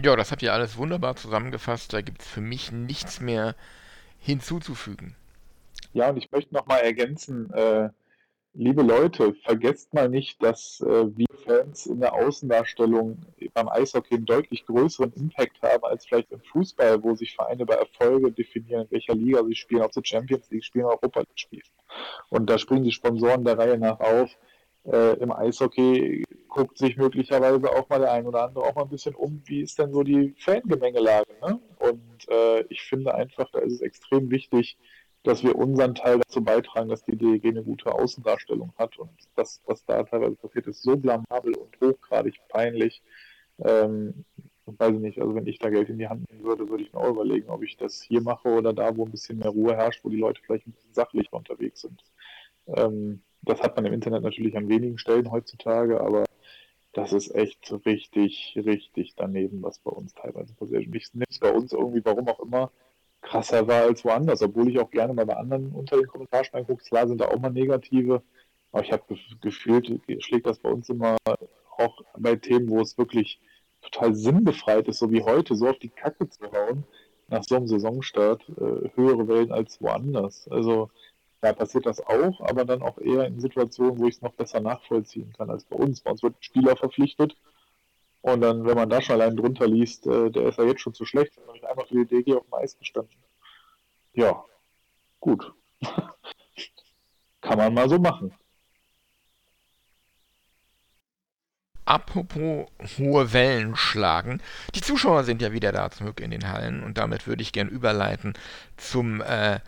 Ja, das habt ihr alles wunderbar zusammengefasst. Da gibt es für mich nichts mehr hinzuzufügen. Ja, und ich möchte nochmal ergänzen, äh, liebe Leute, vergesst mal nicht, dass äh, wir Fans in der Außendarstellung beim Eishockey einen deutlich größeren Impact haben als vielleicht im Fußball, wo sich Vereine über Erfolge definieren, in welcher Liga sie spielen, ob sie Champions League spielen, Europa League spielen. Und da springen die Sponsoren der Reihe nach auf. Äh, Im Eishockey guckt sich möglicherweise auch mal der ein oder andere auch mal ein bisschen um, wie ist denn so die Fangemengelage. Ne? Und äh, ich finde einfach, da ist es extrem wichtig, dass wir unseren Teil dazu beitragen, dass die DEG eine gute Außendarstellung hat. Und das, was da teilweise passiert, ist so blamabel und hochgradig peinlich. Ähm, weiß ich nicht, also wenn ich da Geld in die Hand nehmen würde, würde ich mir auch überlegen, ob ich das hier mache oder da, wo ein bisschen mehr Ruhe herrscht, wo die Leute vielleicht ein bisschen sachlicher unterwegs sind. Ähm, das hat man im Internet natürlich an wenigen Stellen heutzutage, aber das ist echt richtig, richtig daneben, was bei uns teilweise passiert. Es bei uns irgendwie, warum auch immer, krasser war als woanders, obwohl ich auch gerne mal bei anderen unter den Kommentarspalten gucke. Klar sind da auch mal negative, aber ich habe gefühlt, schlägt das bei uns immer auch bei Themen, wo es wirklich total sinnbefreit ist, so wie heute, so auf die Kacke zu hauen, nach so einem Saisonstart, äh, höhere Wellen als woanders. Also da passiert das auch, aber dann auch eher in Situationen, wo ich es noch besser nachvollziehen kann als bei uns. Bei uns wird ein Spieler verpflichtet und dann, wenn man da schon allein drunter liest, äh, der ist ja jetzt schon zu schlecht, dann habe ich einfach für die DG auf dem Eis gestanden. Ja, gut. *laughs* kann man mal so machen. Apropos hohe Wellen schlagen. Die Zuschauer sind ja wieder da zurück in den Hallen und damit würde ich gern überleiten zum äh,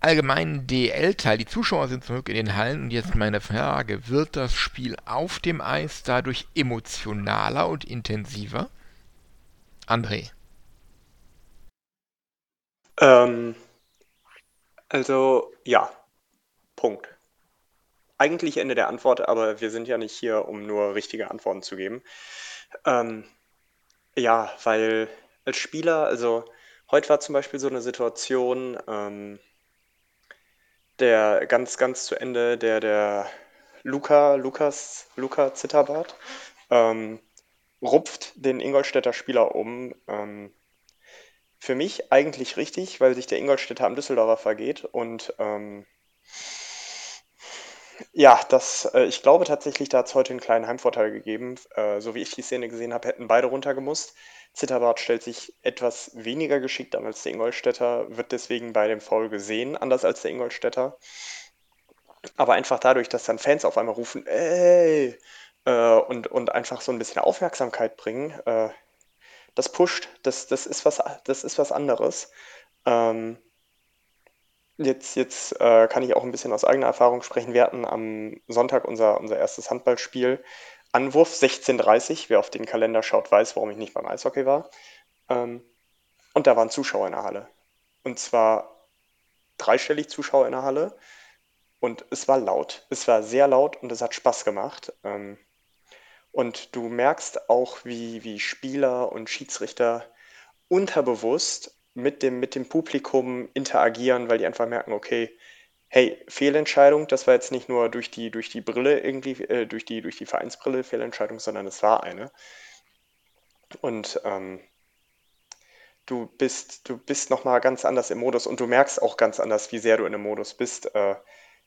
allgemeinen DL-Teil. Die Zuschauer sind zurück in den Hallen und jetzt meine Frage, wird das Spiel auf dem Eis dadurch emotionaler und intensiver? André. Ähm, also ja, Punkt eigentlich Ende der Antwort, aber wir sind ja nicht hier, um nur richtige Antworten zu geben. Ähm, ja, weil als Spieler, also heute war zum Beispiel so eine Situation, ähm, der ganz, ganz zu Ende, der, der Luca, Lukas, Luca Zitterbart, ähm, rupft den Ingolstädter Spieler um. Ähm, für mich eigentlich richtig, weil sich der Ingolstädter am Düsseldorfer vergeht und ähm, ja, das, äh, ich glaube tatsächlich, da hat es heute einen kleinen Heimvorteil gegeben. Äh, so wie ich die Szene gesehen habe, hätten beide runtergemusst. Zitterbart stellt sich etwas weniger geschickt an als der Ingolstädter, wird deswegen bei dem Foul gesehen, anders als der Ingolstädter. Aber einfach dadurch, dass dann Fans auf einmal rufen, ey, äh, und, und einfach so ein bisschen Aufmerksamkeit bringen, äh, das pusht, das, das, ist was, das ist was anderes. Ähm, Jetzt, jetzt äh, kann ich auch ein bisschen aus eigener Erfahrung sprechen. Wir hatten am Sonntag unser, unser erstes Handballspiel. Anwurf 16.30 Wer auf den Kalender schaut, weiß, warum ich nicht beim Eishockey war. Ähm, und da waren Zuschauer in der Halle. Und zwar dreistellig Zuschauer in der Halle. Und es war laut. Es war sehr laut und es hat Spaß gemacht. Ähm, und du merkst auch, wie, wie Spieler und Schiedsrichter unterbewusst mit dem, mit dem Publikum interagieren, weil die einfach merken, okay, hey, Fehlentscheidung, das war jetzt nicht nur durch die, durch die Brille irgendwie, äh, durch, die, durch die Vereinsbrille Fehlentscheidung, sondern es war eine. Und ähm, du bist, du bist nochmal ganz anders im Modus und du merkst auch ganz anders, wie sehr du in dem Modus bist. Äh,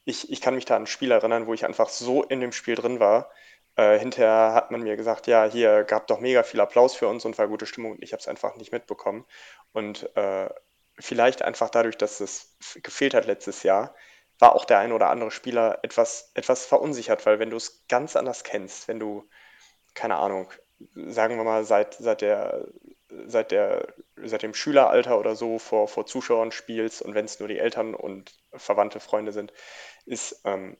ich, ich kann mich da an ein Spiel erinnern, wo ich einfach so in dem Spiel drin war, äh, hinterher hat man mir gesagt, ja, hier gab doch mega viel Applaus für uns und war gute Stimmung und ich habe es einfach nicht mitbekommen. Und äh, vielleicht einfach dadurch, dass es gefehlt hat letztes Jahr, war auch der ein oder andere Spieler etwas, etwas verunsichert, weil wenn du es ganz anders kennst, wenn du, keine Ahnung, sagen wir mal, seit, seit, der, seit, der, seit dem Schüleralter oder so vor, vor Zuschauern spielst und wenn es nur die Eltern und verwandte Freunde sind, ist ähm,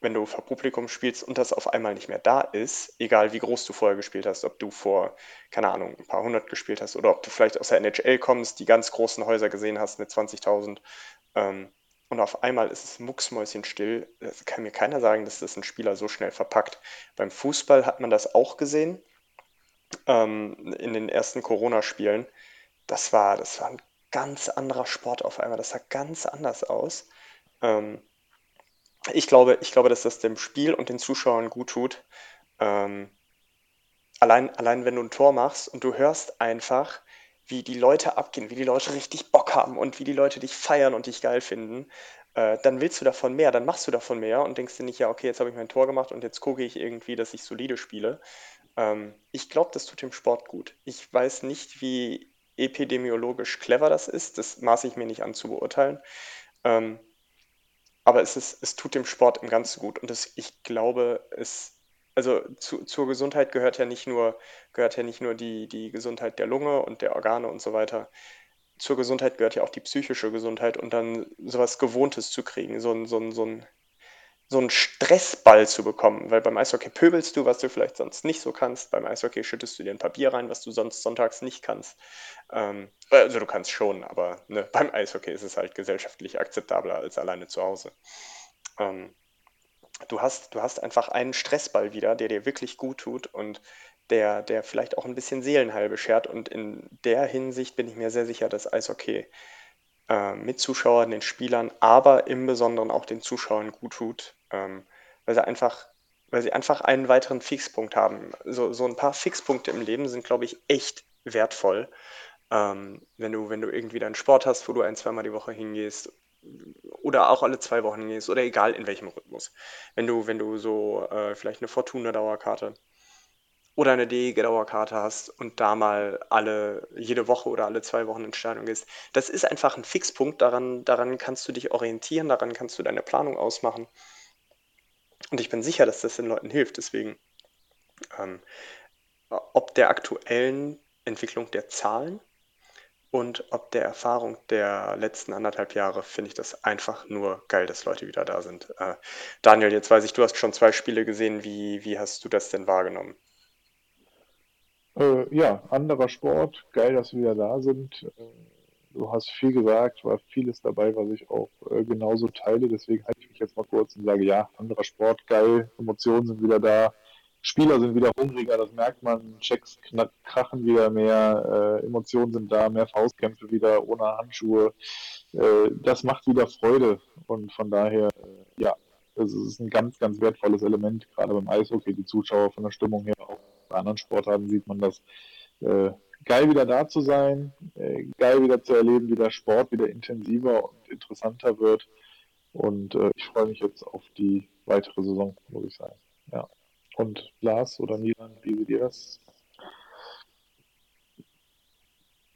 wenn du vor Publikum spielst und das auf einmal nicht mehr da ist, egal wie groß du vorher gespielt hast, ob du vor, keine Ahnung, ein paar hundert gespielt hast oder ob du vielleicht aus der NHL kommst, die ganz großen Häuser gesehen hast mit 20.000 ähm, und auf einmal ist es mucksmäuschenstill, das kann mir keiner sagen, dass das ein Spieler so schnell verpackt. Beim Fußball hat man das auch gesehen ähm, in den ersten Corona-Spielen. Das war, das war ein ganz anderer Sport auf einmal, das sah ganz anders aus. Ähm, ich glaube, ich glaube, dass das dem Spiel und den Zuschauern gut tut. Ähm, allein, allein wenn du ein Tor machst und du hörst einfach, wie die Leute abgehen, wie die Leute richtig Bock haben und wie die Leute dich feiern und dich geil finden, äh, dann willst du davon mehr, dann machst du davon mehr und denkst dir nicht, ja, okay, jetzt habe ich mein Tor gemacht und jetzt gucke ich irgendwie, dass ich solide spiele. Ähm, ich glaube, das tut dem Sport gut. Ich weiß nicht, wie epidemiologisch clever das ist, das maße ich mir nicht an zu beurteilen. Ähm, aber es, ist, es tut dem Sport im Ganzen gut. Und das, ich glaube, es, also zu, zur Gesundheit gehört ja nicht nur, gehört ja nicht nur die, die Gesundheit der Lunge und der Organe und so weiter. Zur Gesundheit gehört ja auch die psychische Gesundheit und dann sowas Gewohntes zu kriegen, so ein, so ein, so ein so einen Stressball zu bekommen, weil beim Eishockey pöbelst du, was du vielleicht sonst nicht so kannst. Beim Eishockey schüttest du dir ein Papier rein, was du sonst sonntags nicht kannst. Ähm, also du kannst schon, aber ne, *laughs* beim Eishockey ist es halt gesellschaftlich akzeptabler als alleine zu Hause. Ähm, du, hast, du hast einfach einen Stressball wieder, der dir wirklich gut tut und der, der vielleicht auch ein bisschen Seelenheil beschert. Und in der Hinsicht bin ich mir sehr sicher, dass Eishockey äh, mit Zuschauern, den Spielern, aber im Besonderen auch den Zuschauern gut tut, ähm, weil sie einfach weil sie einfach einen weiteren Fixpunkt haben. So, so ein paar Fixpunkte im Leben sind, glaube ich, echt wertvoll. Ähm, wenn, du, wenn du irgendwie deinen Sport hast, wo du ein, zweimal die Woche hingehst oder auch alle zwei Wochen hingehst oder egal in welchem Rhythmus. Wenn du, wenn du so äh, vielleicht eine Fortuna-Dauerkarte oder eine DEG-Dauerkarte hast und da mal alle, jede Woche oder alle zwei Wochen ins Stadion gehst, das ist einfach ein Fixpunkt, daran, daran kannst du dich orientieren, daran kannst du deine Planung ausmachen. Und ich bin sicher, dass das den Leuten hilft. Deswegen, ähm, ob der aktuellen Entwicklung der Zahlen und ob der Erfahrung der letzten anderthalb Jahre, finde ich das einfach nur geil, dass Leute wieder da sind. Äh, Daniel, jetzt weiß ich, du hast schon zwei Spiele gesehen. Wie, wie hast du das denn wahrgenommen? Äh, ja, anderer Sport. Geil, dass wir wieder da sind. Äh, du hast viel gesagt, war vieles dabei, was ich auch äh, genauso teile. Deswegen halte ich mich jetzt mal kurz und sage, ja, anderer Sport, geil, Emotionen sind wieder da. Spieler sind wieder hungriger, das merkt man. Checks krachen wieder mehr, äh, Emotionen sind da, mehr Faustkämpfe wieder ohne Handschuhe. Äh, das macht wieder Freude und von daher, äh, ja, es ist ein ganz, ganz wertvolles Element, gerade beim Eishockey, die Zuschauer von der Stimmung her auch bei anderen Sportarten sieht man das. Äh, geil wieder da zu sein, äh, geil wieder zu erleben, wie der Sport wieder intensiver und interessanter wird. Und äh, ich freue mich jetzt auf die weitere Saison, muss ich sagen. Ja. Und Lars oder Milan, wie seht ihr das?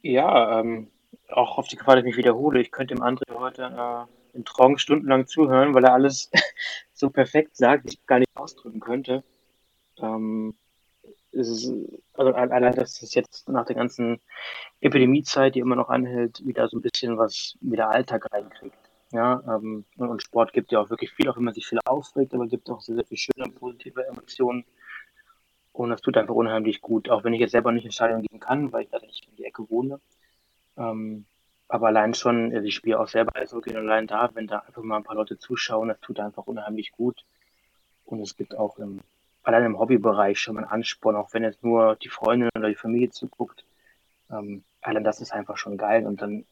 Ja, ähm, auch auf die Gefahr, dass ich mich wiederhole. Ich könnte dem André heute äh, in Trauung stundenlang zuhören, weil er alles *laughs* so perfekt sagt, wie ich gar nicht ausdrücken könnte. Ähm, ist, also allein, dass es jetzt nach der ganzen Epidemiezeit, die immer noch anhält, wieder so ein bisschen was wieder Alltag reinkriegt. Ja, ähm, und Sport gibt ja auch wirklich viel, auch wenn man sich viel aufregt, aber gibt auch sehr, sehr viel schöne, positive Emotionen. Und das tut einfach unheimlich gut, auch wenn ich jetzt selber nicht Stadion gehen kann, weil ich da nicht in die Ecke wohne. Ähm, aber allein schon, also ich spiele auch selber Eishockey und allein da, wenn da einfach mal ein paar Leute zuschauen, das tut einfach unheimlich gut. Und es gibt auch im allein im Hobbybereich schon mal ein Ansporn, auch wenn jetzt nur die Freundin oder die Familie zuguckt. Ähm, allein das ist einfach schon geil und dann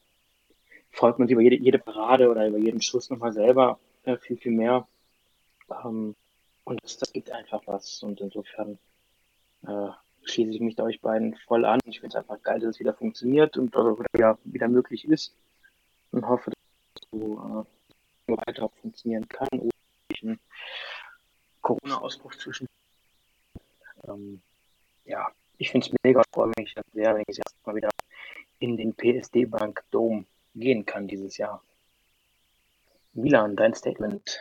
freut man sich über jede, jede Parade oder über jeden Schuss nochmal selber äh, viel, viel mehr. Ähm, und das, das gibt einfach was und insofern äh, schließe ich mich da euch beiden voll an. Ich finde es einfach geil, dass es wieder funktioniert und also wieder, wieder möglich ist und hoffe, dass es so äh, weiter funktionieren kann, ohne einen Corona-Ausbruch zwischen ähm, ja, ich finde es mega, freue mich sehr, wenn ich erstmal wieder in den PSD Bank Dome gehen kann dieses Jahr. Milan, dein Statement.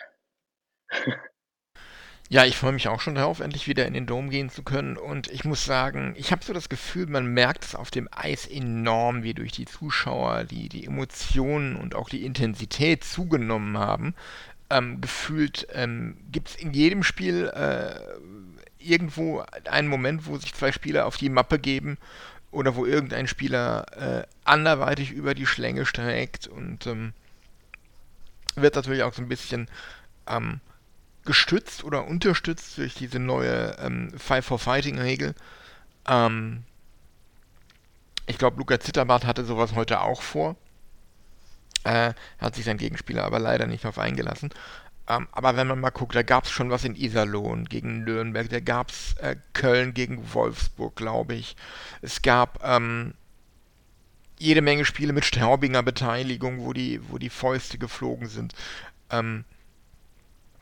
Ja, ich freue mich auch schon darauf, endlich wieder in den Dom gehen zu können. Und ich muss sagen, ich habe so das Gefühl, man merkt es auf dem Eis enorm, wie durch die Zuschauer die, die Emotionen und auch die Intensität zugenommen haben. Ähm, gefühlt ähm, gibt es in jedem Spiel äh, irgendwo einen Moment, wo sich zwei Spieler auf die Mappe geben oder wo irgendein Spieler äh, anderweitig über die Schlänge streckt und ähm, wird natürlich auch so ein bisschen ähm, gestützt oder unterstützt durch diese neue ähm, Five for Fighting Regel. Ähm, ich glaube, Luca Zitterbart hatte sowas heute auch vor. Äh, hat sich sein Gegenspieler aber leider nicht darauf eingelassen. Ähm, aber wenn man mal guckt, da gab es schon was in Iserlohn gegen Nürnberg, da gab es äh, Köln gegen Wolfsburg, glaube ich. Es gab ähm, jede Menge Spiele mit Straubinger Beteiligung, wo die, wo die Fäuste geflogen sind. Ähm,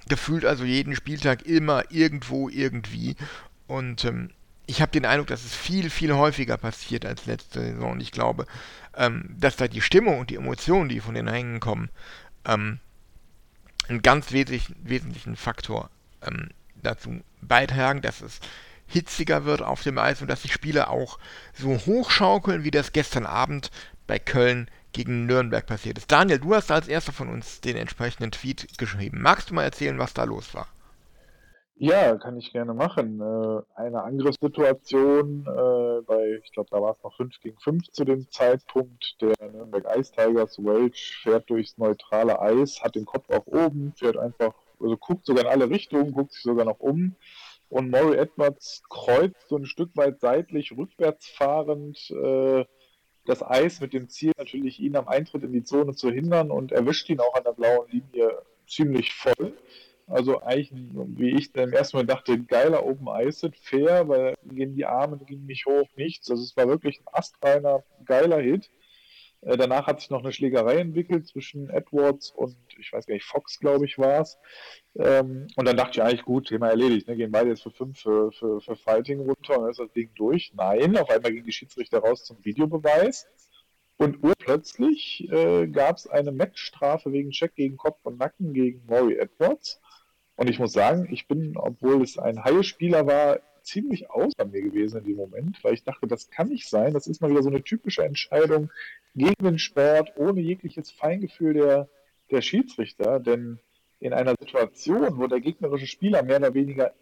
gefühlt also jeden Spieltag immer irgendwo irgendwie. Und ähm, ich habe den Eindruck, dass es viel, viel häufiger passiert als letzte Saison. Und ich glaube, ähm, dass da die Stimmung und die Emotionen, die von den Hängen kommen, ähm, einen ganz wesentlich, wesentlichen Faktor ähm, dazu beitragen, dass es hitziger wird auf dem Eis und dass die Spiele auch so hochschaukeln, wie das gestern Abend bei Köln gegen Nürnberg passiert ist. Daniel, du hast als erster von uns den entsprechenden Tweet geschrieben. Magst du mal erzählen, was da los war? Ja, kann ich gerne machen. Äh, eine Angriffssituation äh, bei, ich glaube, da war es noch 5 gegen 5 zu dem Zeitpunkt. Der Nürnberg Ice Tigers Welch fährt durchs neutrale Eis, hat den Kopf auch oben, fährt einfach, also guckt sogar in alle Richtungen, guckt sich sogar noch um. Und Maury Edwards kreuzt so ein Stück weit seitlich, rückwärts fahrend, äh, das Eis mit dem Ziel, natürlich ihn am Eintritt in die Zone zu hindern und erwischt ihn auch an der blauen Linie ziemlich voll. Also eigentlich, wie ich dann im ersten Mal dachte, geiler Open Ice fair, weil gehen die Arme gingen nicht hoch, nichts. Also es war wirklich ein astreiner, geiler Hit. Äh, danach hat sich noch eine Schlägerei entwickelt zwischen Edwards und ich weiß gar nicht, Fox, glaube ich, war es. Ähm, und dann dachte ich eigentlich, gut, Thema erledigt. Ne? Gehen beide jetzt für fünf für, für, für Fighting runter und dann ist das Ding durch. Nein, auf einmal ging die Schiedsrichter raus zum Videobeweis. Und urplötzlich äh, gab es eine Matchstrafe wegen Check gegen Kopf und Nacken gegen Maury Edwards. Und ich muss sagen, ich bin, obwohl es ein Haie-Spieler war, ziemlich außer mir gewesen in dem Moment, weil ich dachte, das kann nicht sein. Das ist mal wieder so eine typische Entscheidung gegen den Sport, ohne jegliches Feingefühl der, der Schiedsrichter. Denn in einer Situation, wo der gegnerische Spieler mehr oder weniger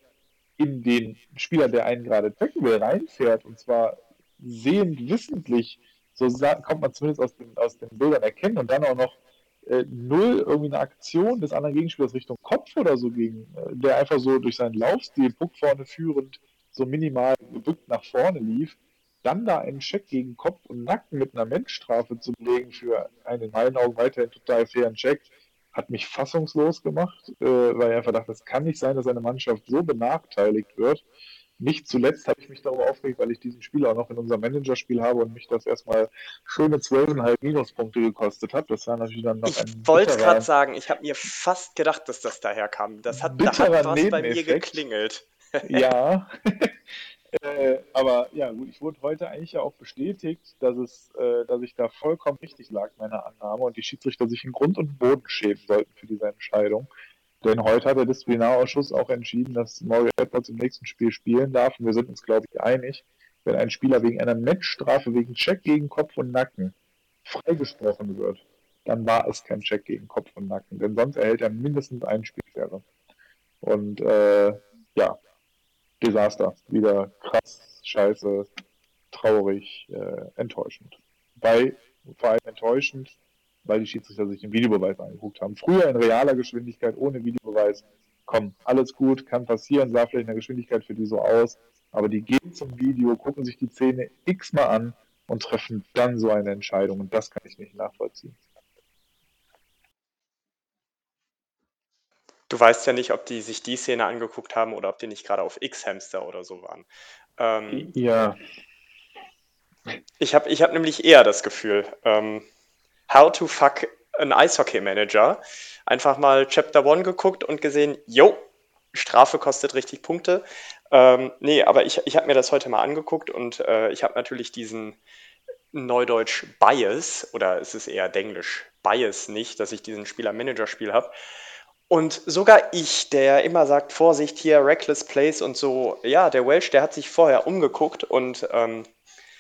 in den Spieler, der einen gerade treffen will, reinfährt, und zwar sehend, wissentlich, so kommt man zumindest aus den, aus den Bildern erkennen, und dann auch noch äh, null irgendwie eine Aktion des anderen Gegenspielers Richtung Kopf oder so ging, äh, der einfach so durch seinen Laufstil, Puck vorne führend, so minimal gebückt nach vorne lief, dann da einen Check gegen Kopf und Nacken mit einer Menschstrafe zu belegen für einen in meinen Augen weiterhin total fairen Check, hat mich fassungslos gemacht, äh, weil ich einfach dachte, das kann nicht sein, dass eine Mannschaft so benachteiligt wird. Nicht zuletzt habe ich mich darüber aufgeregt, weil ich diesen Spieler auch noch in unserem Managerspiel habe und mich das erstmal schöne 12,5 Minuspunkte gekostet hat. Das war natürlich dann noch ich ein. Ich wollte gerade sagen, ich habe mir fast gedacht, dass das daher kam. Das hat, da hat was bei mir geklingelt. *laughs* ja. *laughs* äh, aber ja, gut, ich wurde heute eigentlich ja auch bestätigt, dass es, äh, dass ich da vollkommen richtig lag, meine Annahme, und die Schiedsrichter sich in Grund und Boden schämen sollten für diese Entscheidung. Denn heute hat der Disziplinarausschuss auch entschieden, dass Mario Edwards im nächsten Spiel spielen darf. Und wir sind uns, glaube ich, einig, wenn ein Spieler wegen einer Matchstrafe, wegen Check gegen Kopf und Nacken freigesprochen wird, dann war es kein Check gegen Kopf und Nacken. Denn sonst erhält er mindestens einen Spielsperre. Und äh, ja, Desaster. Wieder krass, scheiße, traurig, äh, enttäuschend. Bei, vor allem enttäuschend, weil die Schiedsrichter sich den Videobeweis angeguckt haben. Früher in realer Geschwindigkeit ohne Videobeweis, komm, alles gut, kann passieren, sah vielleicht in der Geschwindigkeit für die so aus, aber die gehen zum Video, gucken sich die Szene x-mal an und treffen dann so eine Entscheidung und das kann ich nicht nachvollziehen. Du weißt ja nicht, ob die sich die Szene angeguckt haben oder ob die nicht gerade auf X-Hamster oder so waren. Ähm, ja. Ich habe ich hab nämlich eher das Gefühl, ähm, How to Fuck an Eishockey Manager. Einfach mal Chapter 1 geguckt und gesehen, jo, Strafe kostet richtig Punkte. Ähm, nee, aber ich, ich habe mir das heute mal angeguckt und äh, ich habe natürlich diesen Neudeutsch Bias, oder es ist eher Denglisch Bias nicht, dass ich diesen Spieler-Manager-Spiel habe. Und sogar ich, der immer sagt, Vorsicht hier, Reckless Plays und so, ja, der Welsh, der hat sich vorher umgeguckt und ähm,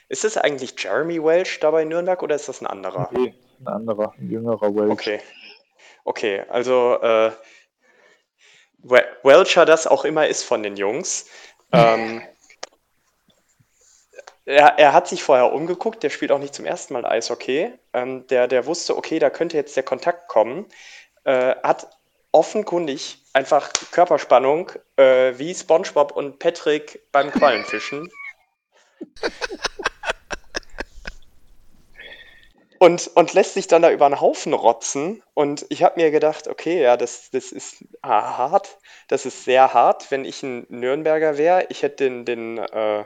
ist das eigentlich Jeremy Welsh da bei Nürnberg oder ist das ein anderer? Nee, ein anderer, ein jüngerer Welch. Okay. Okay, also äh, Welcher das auch immer ist von den Jungs. Ähm, *laughs* er, er, hat sich vorher umgeguckt, der spielt auch nicht zum ersten Mal Eishockey. Ähm, der, der wusste, okay, da könnte jetzt der Kontakt kommen. Äh, hat offenkundig einfach Körperspannung äh, wie SpongeBob und Patrick beim Quallenfischen. *laughs* und, und lässt sich dann da über einen Haufen rotzen. Und ich habe mir gedacht, okay, ja, das, das ist hart. Das ist sehr hart, wenn ich ein Nürnberger wäre. Ich hätte den, den, äh,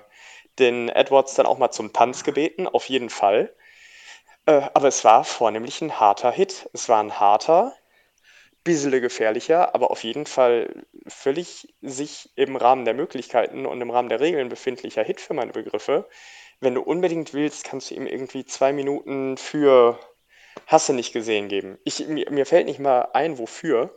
den Edwards dann auch mal zum Tanz gebeten, auf jeden Fall. Äh, aber es war vornehmlich ein harter Hit. Es war ein harter, bisschen gefährlicher, aber auf jeden Fall völlig sich im Rahmen der Möglichkeiten und im Rahmen der Regeln befindlicher Hit für meine Begriffe wenn du unbedingt willst, kannst du ihm irgendwie zwei Minuten für Hasse nicht gesehen geben. Ich, mir, mir fällt nicht mal ein, wofür.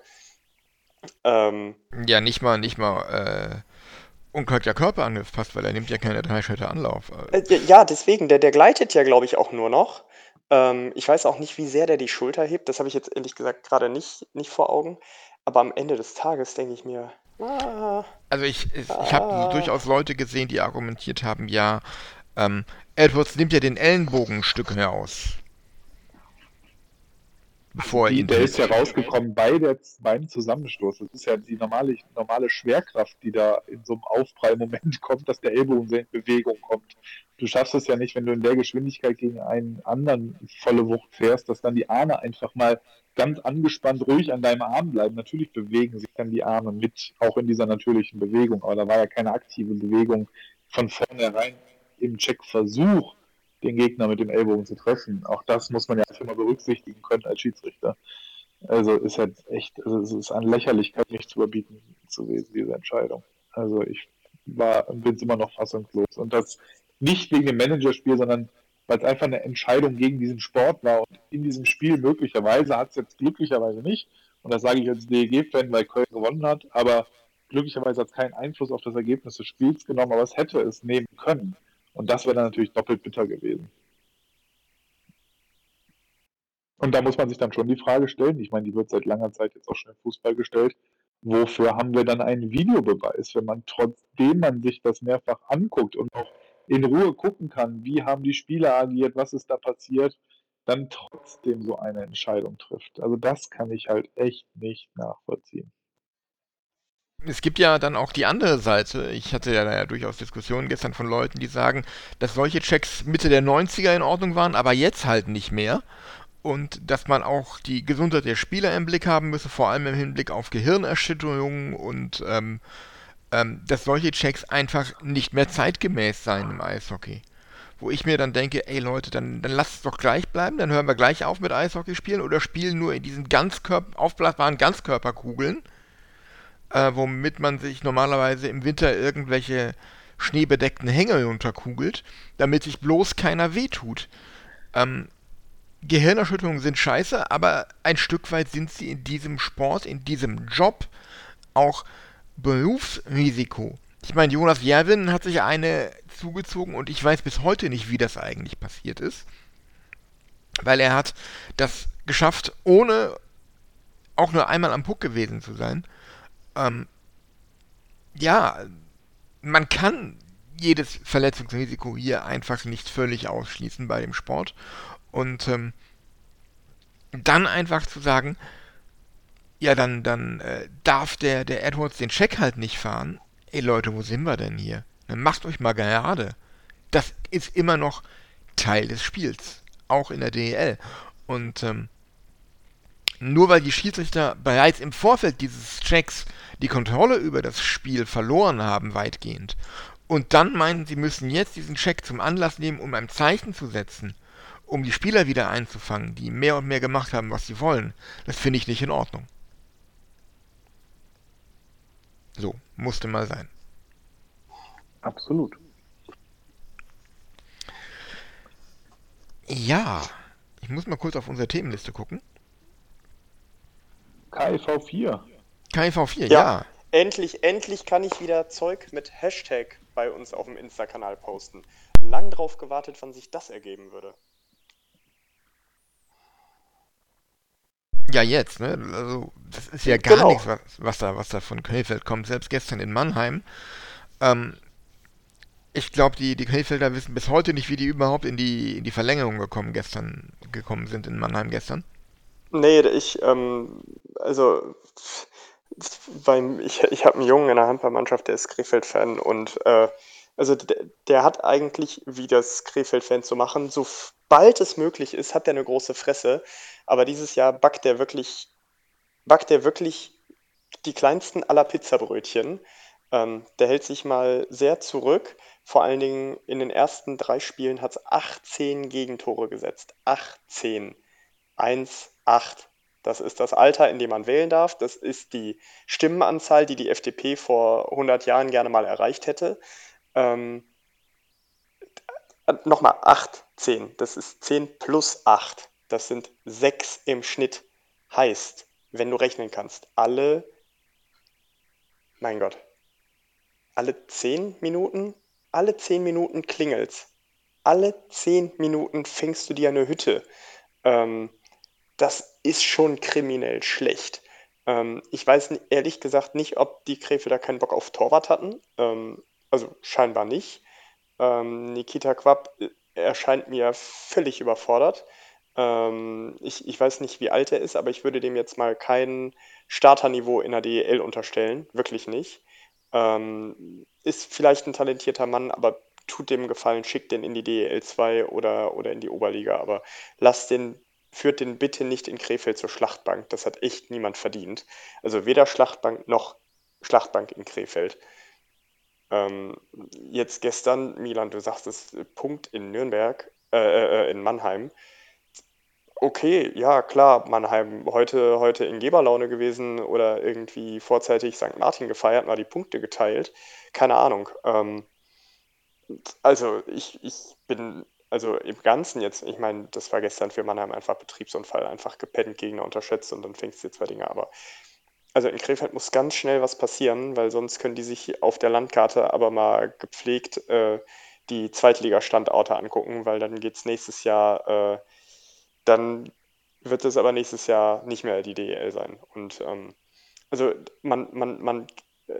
Ähm, ja, nicht mal, nicht mal äh, unkorrekter Körperangriff passt, weil er nimmt ja keine drei Schritte Anlauf. Äh, ja, deswegen, der, der gleitet ja, glaube ich, auch nur noch. Ähm, ich weiß auch nicht, wie sehr der die Schulter hebt. Das habe ich jetzt ehrlich gesagt gerade nicht, nicht vor Augen. Aber am Ende des Tages denke ich mir, ah, also ich, ich, ah, ich habe durchaus Leute gesehen, die argumentiert haben, ja, ähm, Edwards nimmt ja den Ellenbogen ein Stück heraus. bevor er ihn der ist ja rausgekommen bei der, beim Zusammenstoß. Das ist ja die normale, normale Schwerkraft, die da in so einem Aufprallmoment *laughs* kommt, dass der Ellbogen in Bewegung kommt. Du schaffst es ja nicht, wenn du in der Geschwindigkeit gegen einen anderen volle Wucht fährst, dass dann die Arme einfach mal ganz angespannt ruhig an deinem Arm bleiben. Natürlich bewegen sich dann die Arme mit, auch in dieser natürlichen Bewegung, aber da war ja keine aktive Bewegung von vornherein im Checkversuch, den Gegner mit dem Ellbogen zu treffen. Auch das muss man ja mal berücksichtigen können als Schiedsrichter. Also ist halt echt, also es ist an Lächerlichkeit nicht zu überbieten gewesen, diese Entscheidung. Also ich war bin immer noch fassungslos. Und das nicht wegen dem Managerspiel, sondern weil es einfach eine Entscheidung gegen diesen Sport war und in diesem Spiel möglicherweise hat es jetzt glücklicherweise nicht, und das sage ich als DEG-Fan, weil Köln gewonnen hat, aber glücklicherweise hat es keinen Einfluss auf das Ergebnis des Spiels genommen, aber es hätte es nehmen können. Und das wäre dann natürlich doppelt bitter gewesen. Und da muss man sich dann schon die Frage stellen, ich meine, die wird seit langer Zeit jetzt auch schon im Fußball gestellt, wofür haben wir dann einen Videobeweis, wenn man trotzdem man sich das mehrfach anguckt und auch in Ruhe gucken kann, wie haben die Spieler agiert, was ist da passiert, dann trotzdem so eine Entscheidung trifft. Also das kann ich halt echt nicht nachvollziehen. Es gibt ja dann auch die andere Seite. Ich hatte ja, ja durchaus Diskussionen gestern von Leuten, die sagen, dass solche Checks Mitte der 90er in Ordnung waren, aber jetzt halt nicht mehr. Und dass man auch die Gesundheit der Spieler im Blick haben müsse, vor allem im Hinblick auf Gehirnerschütterungen und ähm, ähm, dass solche Checks einfach nicht mehr zeitgemäß seien im Eishockey. Wo ich mir dann denke, ey Leute, dann, dann lasst es doch gleich bleiben, dann hören wir gleich auf mit Eishockey spielen oder spielen nur in diesen Ganzkörper aufblasbaren Ganzkörperkugeln, äh, womit man sich normalerweise im Winter irgendwelche schneebedeckten Hänge unterkugelt, damit sich bloß keiner wehtut. Ähm, Gehirnerschütterungen sind scheiße, aber ein Stück weit sind sie in diesem Sport, in diesem Job auch Berufsrisiko. Ich meine, Jonas Jerwin hat sich eine zugezogen und ich weiß bis heute nicht, wie das eigentlich passiert ist. Weil er hat das geschafft, ohne auch nur einmal am Puck gewesen zu sein. Ähm, ja, man kann jedes Verletzungsrisiko hier einfach nicht völlig ausschließen bei dem Sport. Und ähm, dann einfach zu sagen, ja, dann, dann äh, darf der, der Edwards den Check halt nicht fahren. Ey Leute, wo sind wir denn hier? Dann macht euch mal gerade. Das ist immer noch Teil des Spiels. Auch in der DEL. Und ähm, nur weil die Schiedsrichter bereits im Vorfeld dieses Checks die Kontrolle über das Spiel verloren haben, weitgehend, und dann meinen, sie müssen jetzt diesen Check zum Anlass nehmen, um ein Zeichen zu setzen, um die Spieler wieder einzufangen, die mehr und mehr gemacht haben, was sie wollen, das finde ich nicht in Ordnung. So, musste mal sein. Absolut. Ja, ich muss mal kurz auf unsere Themenliste gucken. KIV 4. KIV 4, Ja. ja. Endlich, endlich kann ich wieder Zeug mit Hashtag bei uns auf dem Insta-Kanal posten. Lang drauf gewartet, wann sich das ergeben würde. Ja, jetzt, ne? Also, das ist ja gar Genau. nichts, was, was, da, was da von Krefeld kommt. Selbst gestern in Mannheim. Ähm, ich glaube, die, die Krefelder wissen bis heute nicht, wie die überhaupt in die, in die Verlängerung gekommen, gestern, gekommen sind in Mannheim gestern. Nee, ich, ähm, also, beim, ich, ich habe einen Jungen in der Handballmannschaft, der ist Krefeld-Fan und, äh, also der, der hat eigentlich, wie das Krefeld-Fan zu machen, sobald es möglich ist, hat er eine große Fresse, aber dieses Jahr backt er wirklich, backt er wirklich die kleinsten aller Pizzabrötchen. Ähm, der hält sich mal sehr zurück. Vor allen Dingen in den ersten drei Spielen hat es 18 Gegentore gesetzt. 18. 1, 8. Das ist das Alter, in dem man wählen darf. Das ist die Stimmenanzahl, die die FDP vor 100 Jahren gerne mal erreicht hätte. Ähm, äh, Nochmal 8, 10. Das ist 10 plus 8. Das sind 6 im Schnitt. Heißt, wenn du rechnen kannst, alle, mein Gott, alle 10 Minuten, alle 10 Minuten klingelt's. Alle 10 Minuten fängst du dir eine Hütte. Ähm, das ist schon kriminell schlecht. Ähm, ich weiß ehrlich gesagt nicht, ob die Krefelder keinen Bock auf Torwart hatten. Ähm, also scheinbar nicht. Ähm, Nikita Quapp äh, erscheint mir völlig überfordert. Ähm, ich, ich weiß nicht, wie alt er ist, aber ich würde dem jetzt mal kein Starterniveau in der DEL unterstellen. Wirklich nicht. Ähm, ist vielleicht ein talentierter Mann, aber tut dem Gefallen, schickt den in die DEL 2 oder, oder in die Oberliga. Aber lasst den, führt den bitte nicht in Krefeld zur Schlachtbank. Das hat echt niemand verdient. Also weder Schlachtbank noch Schlachtbank in Krefeld. Ähm, jetzt gestern, Milan, du sagst es, Punkt in Nürnberg, äh, äh, in Mannheim. Okay, ja, klar, Mannheim heute, heute in Geberlaune gewesen oder irgendwie vorzeitig St. Martin gefeiert, mal die Punkte geteilt. Keine Ahnung. Ähm, also ich, ich bin, also im Ganzen jetzt, ich meine, das war gestern für Mannheim einfach Betriebsunfall, einfach gepennt, Gegner unterschätzt und dann fängst du zwei Dinge, aber also in Krefeld muss ganz schnell was passieren, weil sonst können die sich auf der Landkarte aber mal gepflegt äh, die Zweitligastandorte angucken, weil dann geht es nächstes Jahr, äh, dann wird es aber nächstes Jahr nicht mehr die DEL sein. Und ähm, also man, man, man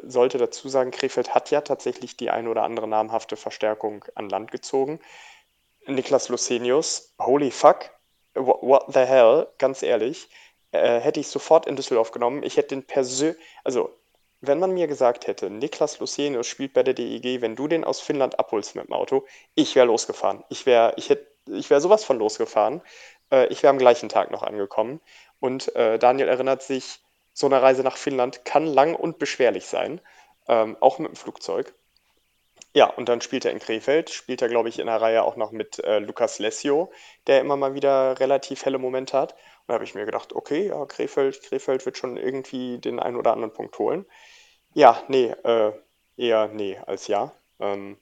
sollte dazu sagen, Krefeld hat ja tatsächlich die ein oder andere namhafte Verstärkung an Land gezogen. Niklas Lucenius, holy fuck, what the hell, ganz ehrlich äh, hätte ich sofort in Düsseldorf genommen. Ich hätte den persönlich, also wenn man mir gesagt hätte, Niklas Lucenius spielt bei der DEG, wenn du den aus Finnland abholst mit dem Auto, ich wäre losgefahren. Ich wäre, ich ich wäre sowas von losgefahren. Äh, ich wäre am gleichen Tag noch angekommen. Und äh, Daniel erinnert sich, so eine Reise nach Finnland kann lang und beschwerlich sein, ähm, auch mit dem Flugzeug. Ja, und dann spielt er in Krefeld, spielt er, glaube ich, in der Reihe auch noch mit äh, Lukas Lessio, der immer mal wieder relativ helle Momente hat. Und da habe ich mir gedacht, okay, ja, Krefeld, Krefeld wird schon irgendwie den einen oder anderen Punkt holen. Ja, nee, äh, eher nee als ja. Ähm,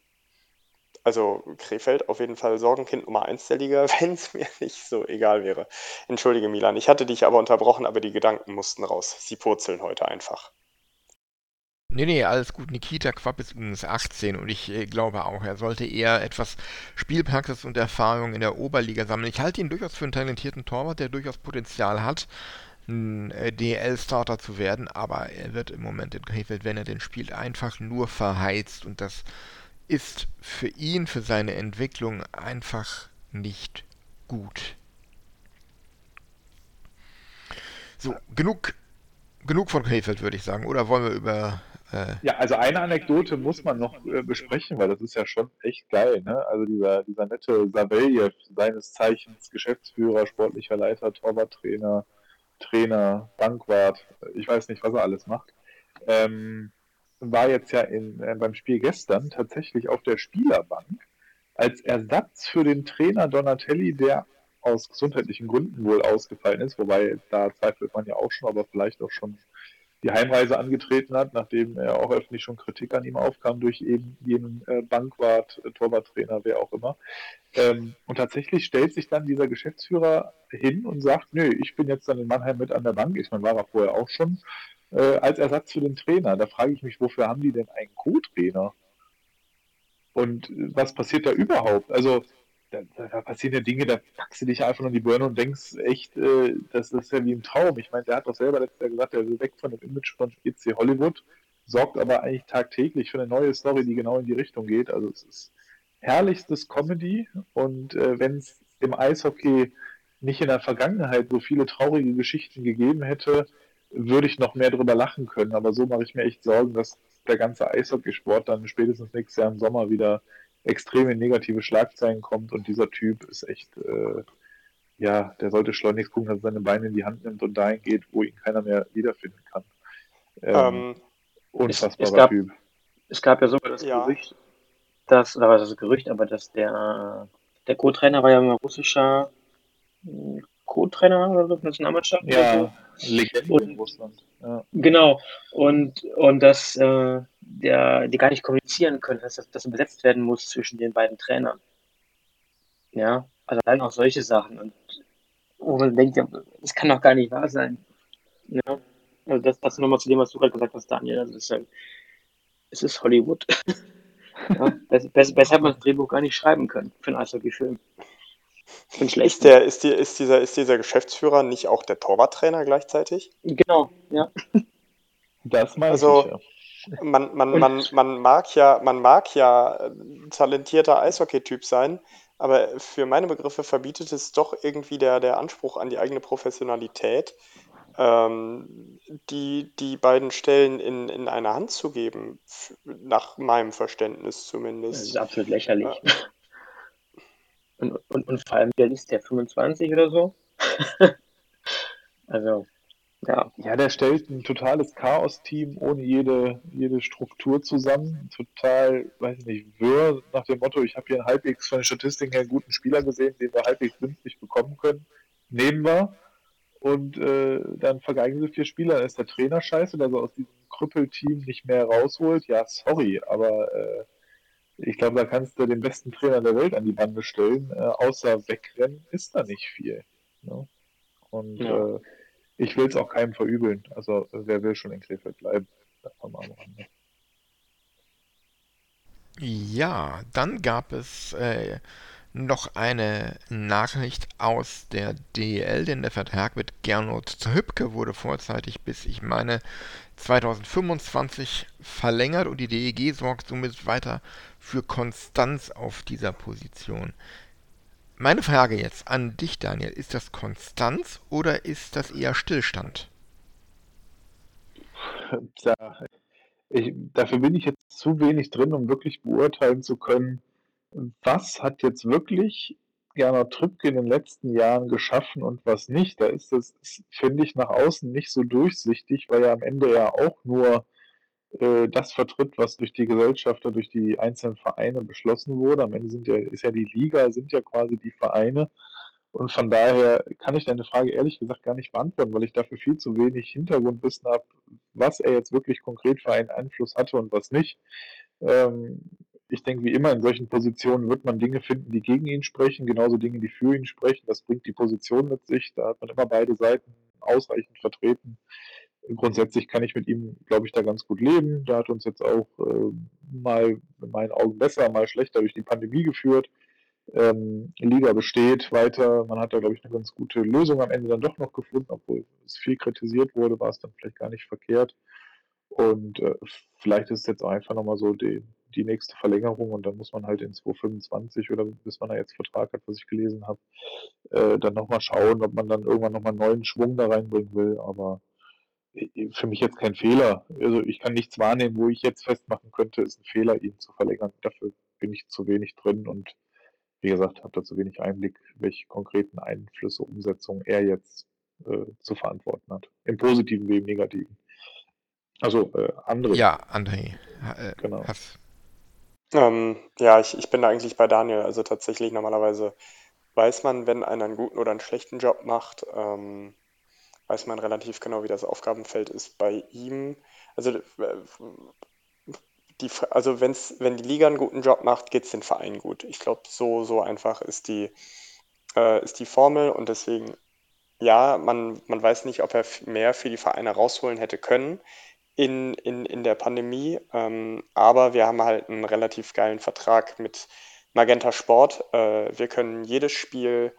also Krefeld auf jeden Fall Sorgenkind Nummer 1 der Liga, *laughs* wenn es mir nicht so egal wäre. Entschuldige Milan, ich hatte dich aber unterbrochen, aber die Gedanken mussten raus. Sie purzeln heute einfach. Nee, nee, alles gut. Nikita Quapp ist übrigens 18 und ich äh, glaube auch, er sollte eher etwas Spielpraxis und Erfahrung in der Oberliga sammeln. Ich halte ihn durchaus für einen talentierten Torwart, der durchaus Potenzial hat, ein äh, DL-Starter zu werden, aber er wird im Moment in Krefeld, wenn er den spielt, einfach nur verheizt und das ist für ihn, für seine Entwicklung einfach nicht gut. So, genug, genug von Krefeld, würde ich sagen. Oder wollen wir über äh, ja, also eine Anekdote muss man noch äh, besprechen, weil das ist ja schon echt geil. Ne? Also dieser, dieser nette Saveljev, seines Zeichens Geschäftsführer, sportlicher Leiter, Torwarttrainer, Trainer, Bankwart, ich weiß nicht, was er alles macht, ähm, war jetzt ja in, äh, beim Spiel gestern tatsächlich auf der Spielerbank als Ersatz für den Trainer Donatelli, der aus gesundheitlichen Gründen wohl ausgefallen ist, wobei da zweifelt man ja auch schon, aber vielleicht auch schon die Heimreise angetreten hat, nachdem er auch öffentlich schon Kritik an ihm aufkam durch eben jenen äh, Bankwart, äh, Torwarttrainer, wer auch immer. Ähm, und tatsächlich stellt sich dann dieser Geschäftsführer hin und sagt, nö, ich bin jetzt dann in Mannheim mit an der Bank. Ich meine, war er vorher auch schon, äh, als Ersatz für den Trainer. Da frage ich mich, wofür haben die denn einen Co-Trainer? Und äh, was passiert da überhaupt? Also da, da, passieren ja Dinge, da packst du dich einfach in die Birne und denkst echt, äh, das ist ja wie ein Traum. Ich meine, der hat doch selber letztes Jahr gesagt, er will weg von dem Image von EC Hollywood, sorgt aber eigentlich tagtäglich für eine neue Story, die genau in die Richtung geht. Also es ist herrlichstes Comedy und äh, wenn es im Eishockey nicht in der Vergangenheit so viele traurige Geschichten gegeben hätte, würde ich noch mehr drüber lachen können. Aber so mache ich mir echt Sorgen, dass der ganze Eishockeysport dann spätestens nächstes Jahr im Sommer wieder extrem in negative Schlagzeilen kommt und dieser Typ ist echt, äh, ja, der sollte schleunigst gucken, dass er seine Beine in die Hand nimmt und dahin geht, wo ihn keiner mehr wiederfinden kann. Ähm, ähm, unfassbarer es, es gab, Typ. Es gab ja sogar das ja. Gerücht, dass, oder was ist das Gerücht, aber dass der, der Co-Trainer war ja ein russischer Co-Trainer oder so, Nationalmannschaft. Ja, Legende und, in Russland. Ja. Genau. Und, und dass äh, der, die gar nicht kommunizieren können, dass das besetzt werden muss zwischen den beiden Trainern. Ja, also allein auch solche Sachen. Und wo man denkt, ja, das kann doch gar nicht wahr sein. Ja. Also das passt nochmal zu dem, was du gerade gesagt hast, Daniel. Also es ist, es ist Hollywood. *laughs* ja, besser, besser hat man das Drehbuch gar nicht schreiben können für einen Eishockey-Film. Ist, der, ist, die, ist, dieser, ist dieser Geschäftsführer nicht auch der Torwarttrainer gleichzeitig? Genau, ja. Das meine also, ich, ja. Man, man, man, man, mag ja, man mag ja ein talentierter Eishockey-Typ sein, aber für meine Begriffe verbietet es doch irgendwie der, der Anspruch an die eigene Professionalität, ähm, die, die beiden Stellen in, in eine Hand zu geben, nach meinem Verständnis zumindest. Das ist absolut lächerlich. Und, und, und vor allem, der ist der 25 oder so? *laughs* also, ja. Ja, der stellt ein totales Chaos-Team ohne jede, jede Struktur zusammen. Total, weiß ich nicht, wirr nach dem Motto, ich habe hier einen halbwegs von den Statistiken her einen guten Spieler gesehen, den wir halbwegs günstig bekommen können. Nehmen wir. Und äh, dann vergeigen sie vier Spieler, dann ist der Trainer scheiße, der so aus diesem Krüppelteam nicht mehr rausholt. Ja, sorry, aber äh, ich glaube, da kannst du den besten Trainer der Welt an die Bande stellen. Äh, außer wegrennen ist da nicht viel. Ne? Und ja. äh, ich will es auch keinem verübeln. Also wer will schon in Krefeld bleiben? Ja, dann gab es äh, noch eine Nachricht aus der DL, denn der Vertrag mit Gernot Hübke wurde vorzeitig bis, ich meine, 2025 verlängert und die DEG sorgt somit weiter für Konstanz auf dieser Position. Meine Frage jetzt an dich, Daniel, ist das Konstanz oder ist das eher Stillstand? Tja, ich, dafür bin ich jetzt zu wenig drin, um wirklich beurteilen zu können, was hat jetzt wirklich Gernot Trübke in den letzten Jahren geschaffen und was nicht. Da ist das, finde ich, nach außen nicht so durchsichtig, weil er am Ende ja auch nur äh, das vertritt, was durch die Gesellschafter, durch die einzelnen Vereine beschlossen wurde. Am Ende sind ja, ist ja die Liga, sind ja quasi die Vereine. Und von daher kann ich deine Frage ehrlich gesagt gar nicht beantworten, weil ich dafür viel zu wenig Hintergrundwissen habe, was er jetzt wirklich konkret für einen Einfluss hatte und was nicht. Ähm, ich denke, wie immer in solchen Positionen wird man Dinge finden, die gegen ihn sprechen, genauso Dinge, die für ihn sprechen. Das bringt die Position mit sich. Da hat man immer beide Seiten ausreichend vertreten grundsätzlich kann ich mit ihm, glaube ich, da ganz gut leben. Der hat uns jetzt auch äh, mal in meinen Augen besser, mal schlechter durch die Pandemie geführt. Ähm, Liga besteht weiter. Man hat da, glaube ich, eine ganz gute Lösung am Ende dann doch noch gefunden, obwohl es viel kritisiert wurde, war es dann vielleicht gar nicht verkehrt. Und äh, vielleicht ist es jetzt einfach nochmal so die, die nächste Verlängerung und dann muss man halt in 2025 oder bis man da jetzt Vertrag hat, was ich gelesen habe, äh, dann nochmal schauen, ob man dann irgendwann nochmal einen neuen Schwung da reinbringen will. Aber für mich jetzt kein Fehler. Also ich kann nichts wahrnehmen, wo ich jetzt festmachen könnte, ist ein Fehler, ihn zu verlängern. Dafür bin ich zu wenig drin und wie gesagt, habe da zu wenig Einblick, welche konkreten Einflüsse, Umsetzungen er jetzt äh, zu verantworten hat. Im positiven wie im negativen. Also äh, andere. Ja, André. Äh, genau. Ähm, ja, ich, ich bin da eigentlich bei Daniel. Also tatsächlich normalerweise weiß man, wenn einer einen guten oder einen schlechten Job macht. Ähm, weiß man relativ genau, wie das Aufgabenfeld ist bei ihm. Also, äh, die, also wenn's, wenn die Liga einen guten Job macht, geht es den Verein gut. Ich glaube, so, so einfach ist die, äh, ist die Formel und deswegen, ja, man, man weiß nicht, ob er mehr für die Vereine rausholen hätte können in, in, in der Pandemie, ähm, aber wir haben halt einen relativ geilen Vertrag mit Magenta Sport. Äh, wir können jedes Spiel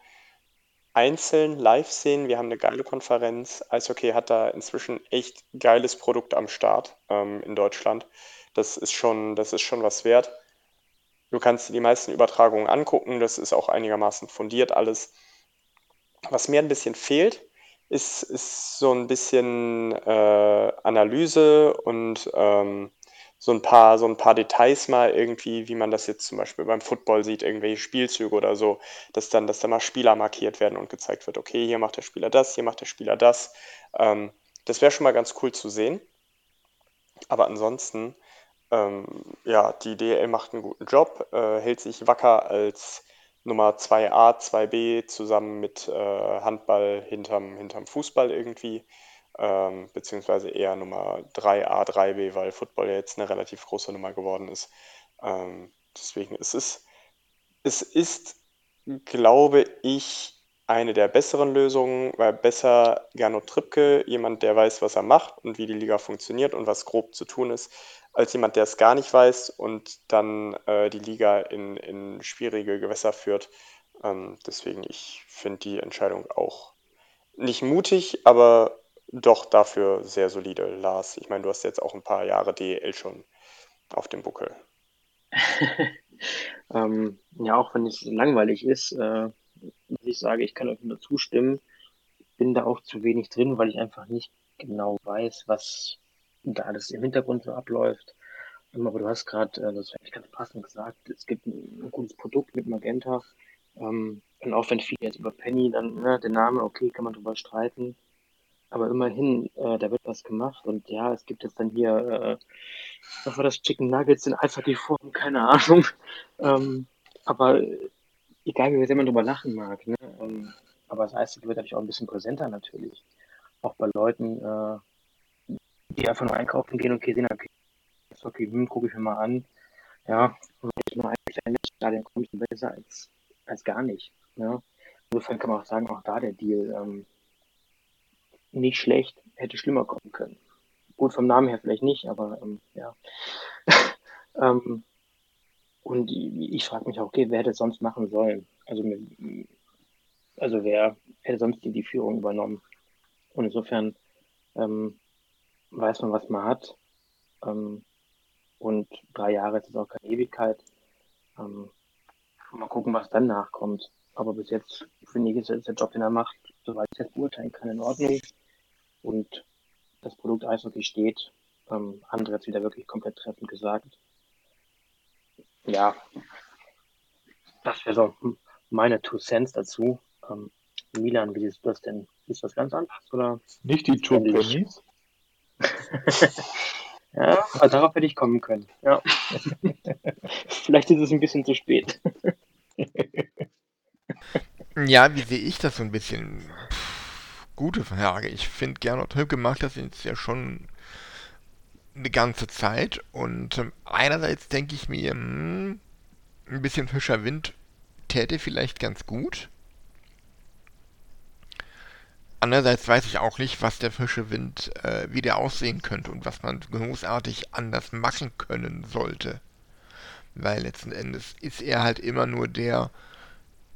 einzeln live sehen. Wir haben eine geile Konferenz. Eishockey hat da inzwischen echt geiles Produkt am Start ähm, in Deutschland. Das ist, schon, das ist schon was wert. Du kannst dir die meisten Übertragungen angucken. Das ist auch einigermaßen fundiert alles. Was mir ein bisschen fehlt, ist, ist so ein bisschen äh, Analyse und ähm, so ein paar, so ein paar Details mal irgendwie, wie man das jetzt zum Beispiel beim Football sieht, irgendwelche Spielzüge oder so, dass dann, dass da mal Spieler markiert werden und gezeigt wird, okay, hier macht der Spieler das, hier macht der Spieler das. Ähm, das wäre schon mal ganz cool zu sehen. Aber ansonsten, ähm, ja, die DL macht einen guten Job, äh, hält sich wacker als Nummer 2a, 2b zusammen mit äh, Handball hinterm, hinterm Fußball irgendwie ähm, beziehungsweise eher Nummer 3a, 3b, weil Football ja jetzt eine relativ große Nummer geworden ist. Ähm, deswegen ist es, es ist, glaube ich, eine der besseren Lösungen, weil besser Gernot Trippke, jemand, der weiß, was er macht und wie die Liga funktioniert und was grob zu tun ist, als jemand, der es gar nicht weiß und dann äh, die Liga in, in schwierige Gewässer führt. Ähm, deswegen, ich finde die Entscheidung auch nicht mutig, aber doch dafür sehr solide, Lars. Ich meine, du hast jetzt auch ein paar Jahre DEL schon auf dem Buckel. *laughs* ähm, ja, auch wenn es langweilig ist, äh, ich sage, ich kann euch nur zustimmen, bin da auch zu wenig drin, weil ich einfach nicht genau weiß, was da alles im Hintergrund so abläuft. Ähm, aber du hast gerade, äh, das ich ganz passend gesagt, es gibt ein, ein gutes Produkt mit Magenta. Ähm, und auch wenn viele jetzt über Penny dann, ne, der Name, okay, kann man drüber streiten. Aber immerhin, äh, da wird was gemacht. Und ja, es gibt jetzt dann hier, äh, was war das, Chicken Nuggets in Eishockey-Form, keine Ahnung. *laughs* Ähm, aber egal, wie sehr man drüber lachen mag, ne? Ähm, aber das Eishockey wird natürlich auch ein bisschen präsenter natürlich. Auch bei Leuten, äh, die einfach nur einkaufen gehen, okay, sehen, okay, Eishockey, hm, gucke ich mir mal an. Ja, und wenn ich nur ein kleines Stadion ist besser als, als gar nicht. Ja? Insofern kann man auch sagen, auch da der Deal ähm, nicht schlecht, hätte schlimmer kommen können. Gut, vom Namen her vielleicht nicht, aber ähm, ja. *laughs* ähm, und ich, ich frage mich auch, okay, wer hätte es sonst machen sollen? Also, also wer hätte sonst die, Führung übernommen? Und insofern ähm, weiß man, was man hat. Ähm, und drei Jahre ist es auch keine Ewigkeit. Ähm, mal gucken, was dann nachkommt. Aber bis jetzt finde ich, ist der Job, den er macht, soweit ich jetzt beurteilen kann, in Ordnung. Und das Produkt Eishockey steht. Ähm, andere hat es wieder wirklich komplett treffend gesagt. Ja, das wäre so meine Two Cents dazu. Ähm, Milan, wie siehst du das denn? Ist das ganz anders? Oder Nicht die Two *laughs* ja, also darauf hätte ich kommen können. Ja. *laughs* Vielleicht ist es ein bisschen zu spät. ja, wie sehe ich das so ein bisschen? Gute Frage. Ich finde, Gernot Höcke macht das jetzt ja schon eine ganze Zeit. Und ähm, einerseits denke ich mir, hm, ein bisschen frischer Wind täte vielleicht ganz gut. Andererseits weiß ich auch nicht, was der frische Wind, äh, wie der aussehen könnte und was man großartig anders machen können sollte. Weil letzten Endes ist er halt immer nur der,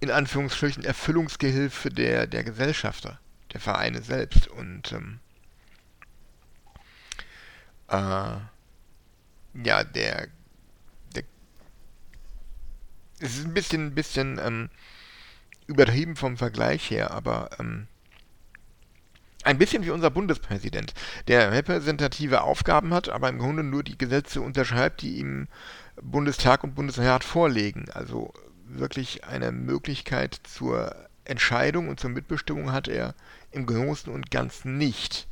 in Anführungsstrichen, Erfüllungsgehilfe der, der Gesellschafter der Vereine selbst. Und ähm, äh, ja, der, der es ist ein bisschen, ein bisschen ähm, übertrieben vom Vergleich her, aber ähm, ein bisschen wie unser Bundespräsident, der repräsentative Aufgaben hat, aber im Grunde nur die Gesetze unterschreibt, die ihm Bundestag und Bundesrat vorlegen. Also wirklich eine Möglichkeit zur Entscheidung und zur Mitbestimmung hat er im Großen und Ganzen nicht.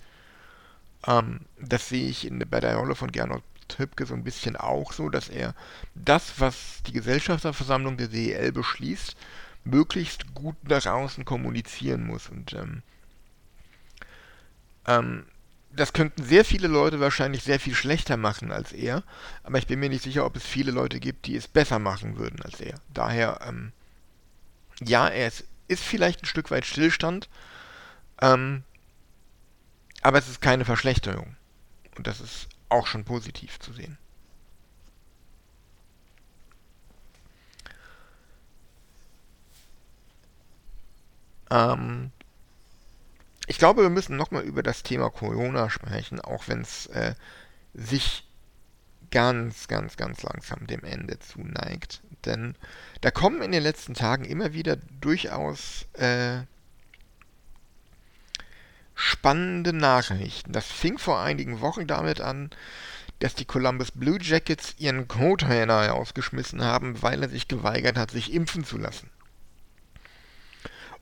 Ähm, das sehe ich in, bei der Rolle von Gernot Trippke so ein bisschen auch so, dass er das, was die Gesellschafterversammlung der DEL beschließt, möglichst gut nach außen kommunizieren muss. Und ähm, ähm, das könnten sehr viele Leute wahrscheinlich sehr viel schlechter machen als er, aber ich bin mir nicht sicher, ob es viele Leute gibt, die es besser machen würden als er. Daher, ähm, ja, er ist, ist vielleicht ein Stück weit Stillstand, ähm, aber es ist keine Verschlechterung. Und das ist auch schon positiv zu sehen. Ähm, ich glaube, wir müssen nochmal über das Thema Corona sprechen, auch wenn es äh, sich ganz, ganz, ganz langsam dem Ende zuneigt. Denn da kommen in den letzten Tagen immer wieder durchaus äh, spannende Nachrichten. Das fing vor einigen Wochen damit an, dass die Columbus Blue Jackets ihren Co-Trainer herausgeschmissen haben, weil er sich geweigert hat, sich impfen zu lassen.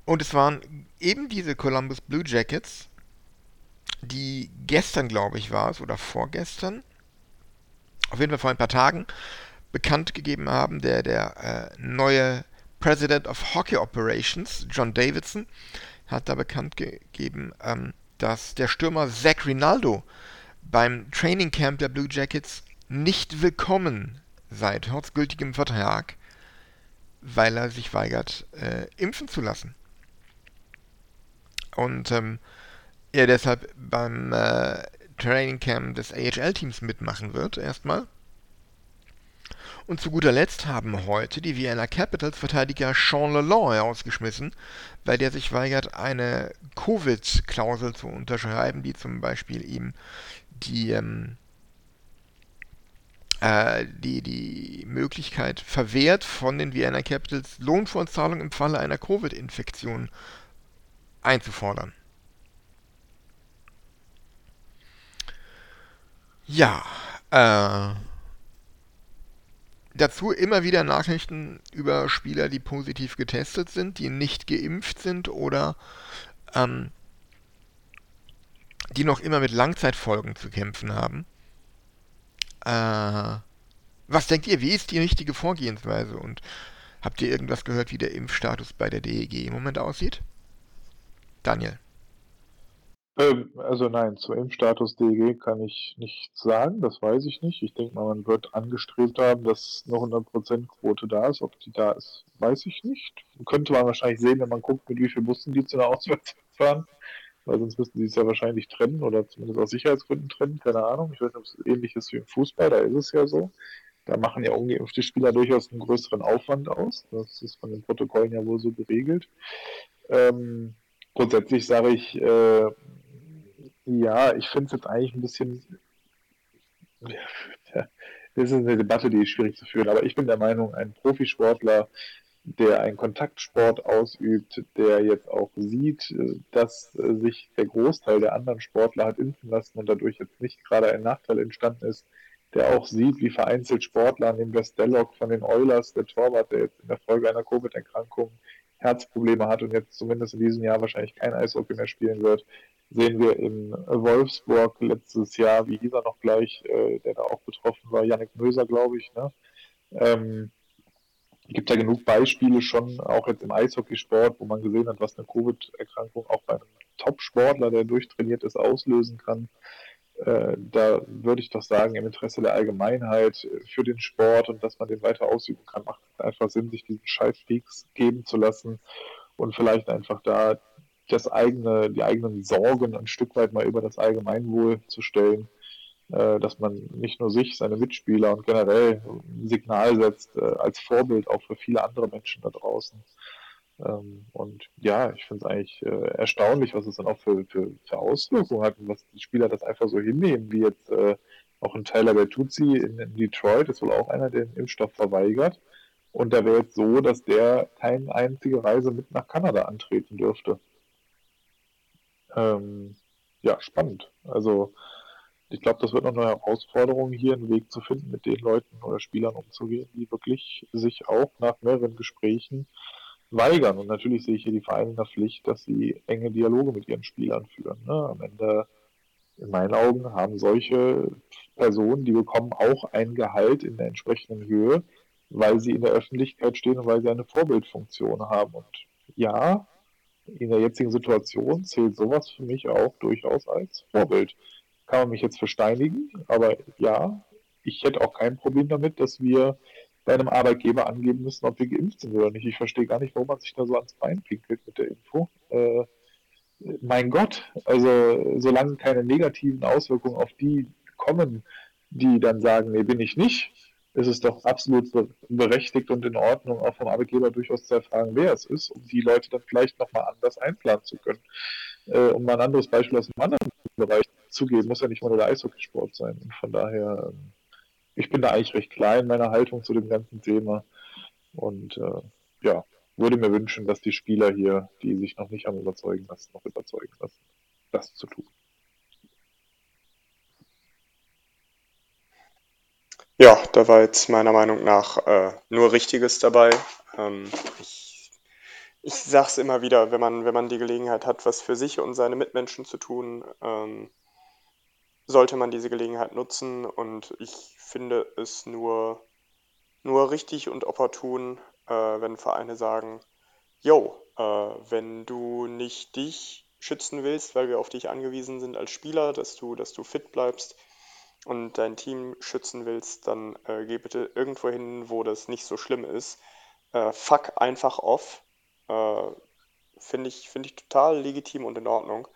Und es waren eben diese Columbus Blue Jackets, die gestern, glaube ich, war es, oder vorgestern, auf jeden Fall vor ein paar Tagen, bekannt gegeben haben, der, der äh, neue President of Hockey Operations, John Davidson, hat da bekannt gegeben, ähm, dass der Stürmer Zach Rinaldo beim Training Camp der Blue Jackets nicht willkommen sei, trotz gültigem Vertrag, weil er sich weigert, äh, impfen zu lassen. Und ähm, er deshalb beim äh, Training Camp des AHL-Teams mitmachen wird, erstmal. Und zu guter Letzt haben heute die Vienna Capitals Verteidiger Sean Lalonde herausgeschmissen, weil der sich weigert, eine Covid-Klausel zu unterschreiben, die zum Beispiel ihm die, ähm, äh, die, die Möglichkeit verwehrt von den Vienna Capitals, Lohnfortzahlung im Falle einer Covid-Infektion einzufordern. Ja, äh, dazu immer wieder Nachrichten über Spieler, die positiv getestet sind, die nicht geimpft sind oder ähm, die noch immer mit Langzeitfolgen zu kämpfen haben. Äh, was denkt ihr, wie ist die richtige Vorgehensweise und habt ihr irgendwas gehört, wie der Impfstatus bei der DEG im Moment aussieht? Daniel. Ähm, also nein, zum Impfstatus DEG kann ich nichts sagen, das weiß ich nicht. Ich denke mal, man wird angestrebt haben, dass eine 100% Quote da ist. Ob die da ist, weiß ich nicht. Könnte man wahrscheinlich sehen, wenn man guckt, mit wie vielen Bussen die zu einer Auswärts fahren. Weil sonst müssten sie es ja wahrscheinlich trennen oder zumindest aus Sicherheitsgründen trennen, keine Ahnung. Ich weiß nicht, ob es ähnlich ist wie im Fußball, da ist es ja so. Da machen ja ungeimpfte Spieler durchaus einen größeren Aufwand aus. Das ist von den Protokollen ja wohl so geregelt. Ähm, grundsätzlich sage ich, äh, ja, ich finde es jetzt eigentlich ein bisschen. Ja, das ist eine Debatte, die ist schwierig zu führen, aber ich bin der Meinung, ein Profisportler, der einen Kontaktsport ausübt, der jetzt auch sieht, dass sich der Großteil der anderen Sportler hat impfen lassen und dadurch jetzt nicht gerade ein Nachteil entstanden ist, der auch sieht, wie vereinzelt Sportler, neben der Stellock von den Oilers, der Torwart, der jetzt in der Folge einer Covid-Erkrankung Herzprobleme hat und jetzt zumindest in diesem Jahr wahrscheinlich kein Eishockey mehr spielen wird, sehen wir in Wolfsburg letztes Jahr, wie hieß er noch gleich, äh, der da auch betroffen war, Yannick Möser, glaube ich. Ne? Ähm, gibt ja genug Beispiele schon, auch jetzt im Eishockeysport, wo man gesehen hat, was eine Covid-Erkrankung auch bei einem Top-Sportler, der durchtrainiert ist, auslösen kann. Äh, da würde ich doch sagen, im Interesse der Allgemeinheit für den Sport und dass man den weiter ausüben kann, macht es einfach Sinn, sich diesen Scheißpeaks geben zu lassen und vielleicht einfach da das eigene, die eigenen Sorgen ein Stück weit mal über das Allgemeinwohl zu stellen, äh, dass man nicht nur sich, seine Mitspieler und generell ein Signal setzt äh, als Vorbild auch für viele andere Menschen da draußen. Ähm, und ja, ich finde es eigentlich äh, erstaunlich, was es dann auch für, für, für Auswirkungen hat und was die Spieler das einfach so hinnehmen, wie jetzt äh, auch ein Tyler Bertuzzi in, in Detroit ist wohl auch einer, der den Impfstoff verweigert. Und da wäre jetzt so, dass der keine einzige Reise mit nach Kanada antreten dürfte. Ähm, ja, spannend. Also ich glaube, das wird noch eine Herausforderung, hier einen Weg zu finden, mit den Leuten oder Spielern umzugehen, die wirklich sich auch nach mehreren Gesprächen weigern. Und natürlich sehe ich hier die Vereine in der Pflicht, dass sie enge Dialoge mit ihren Spielern führen. Ne? Am Ende, in meinen Augen, haben solche Personen, die bekommen auch ein Gehalt in der entsprechenden Höhe, weil sie in der Öffentlichkeit stehen und weil sie eine Vorbildfunktion haben. Und ja, in der jetzigen Situation zählt sowas für mich auch durchaus als Vorbild. Kann man mich jetzt versteinigen, aber ja, ich hätte auch kein Problem damit, dass wir bei einem Arbeitgeber angeben müssen, ob wir geimpft sind oder nicht. Ich verstehe gar nicht, warum man sich da so ans Bein pinkelt mit der Info. Äh, mein Gott, also solange keine negativen Auswirkungen auf die kommen, die dann sagen, nee, bin ich nicht, ist es doch absolut berechtigt und in Ordnung, auch vom Arbeitgeber durchaus zu erfragen, wer es ist, um die Leute dann vielleicht nochmal anders einplanen zu können. Äh, um mal ein anderes Beispiel aus einem anderen Bereich zu geben, muss ja nicht mal nur der Eishockeysport sein. Und von daher, ähm, ich bin da eigentlich recht klein in meiner Haltung zu dem ganzen Thema. Und äh, ja, würde mir wünschen, dass die Spieler hier, die sich noch nicht haben überzeugen lassen, noch überzeugen lassen, das zu tun. Ja, da war jetzt meiner Meinung nach äh, nur Richtiges dabei. Ähm, ich ich sage es immer wieder, wenn man, wenn man die Gelegenheit hat, was für sich und seine Mitmenschen zu tun, ähm, sollte man diese Gelegenheit nutzen. Und ich finde es nur, nur richtig und opportun, äh, wenn Vereine sagen, yo, äh, wenn du nicht dich schützen willst, weil wir auf dich angewiesen sind als Spieler, dass du, dass du fit bleibst, und dein Team schützen willst, dann äh, geh bitte irgendwo hin, wo das nicht so schlimm ist. Äh, fuck einfach off. Äh, Finde ich, find ich total legitim und in Ordnung.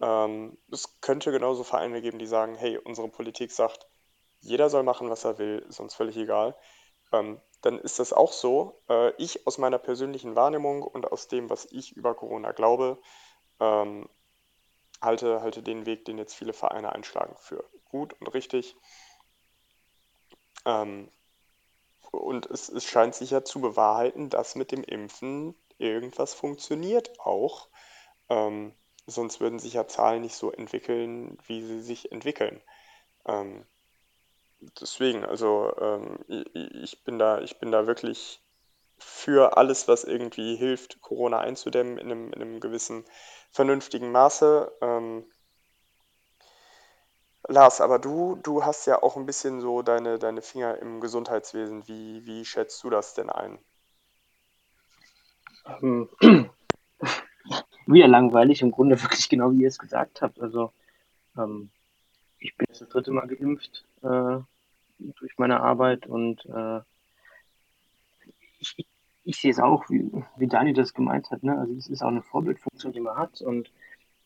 Ähm, es könnte genauso Vereine geben, die sagen, hey, unsere Politik sagt, jeder soll machen, was er will, ist uns völlig egal. Ähm, dann ist das auch so. Äh, ich aus meiner persönlichen Wahrnehmung und aus dem, was ich über Corona glaube, ähm, halte, halte den Weg, den jetzt viele Vereine einschlagen, für gut und richtig. Ähm, und es, es scheint sich ja zu bewahrheiten, dass mit dem Impfen irgendwas funktioniert auch. Ähm, sonst würden sich ja Zahlen nicht so entwickeln, wie sie sich entwickeln. Ähm, deswegen, also ähm, ich, ich, bin da, ich bin da wirklich für alles, was irgendwie hilft, Corona einzudämmen in einem, in einem gewissen vernünftigen Maße. Ähm, Lars, aber du, du hast ja auch ein bisschen so deine, deine Finger im Gesundheitswesen. Wie, wie schätzt du das denn ein? Ähm, *clears throat* wieder langweilig, im Grunde *laughs* wirklich genau wie ihr es gesagt habt. Also ähm, ich bin jetzt das dritte Mal geimpft äh, durch meine Arbeit und äh, ich, ich sehe es auch, wie, wie Daniel das gemeint hat. Ne? Also es ist auch eine Vorbildfunktion, die man hat und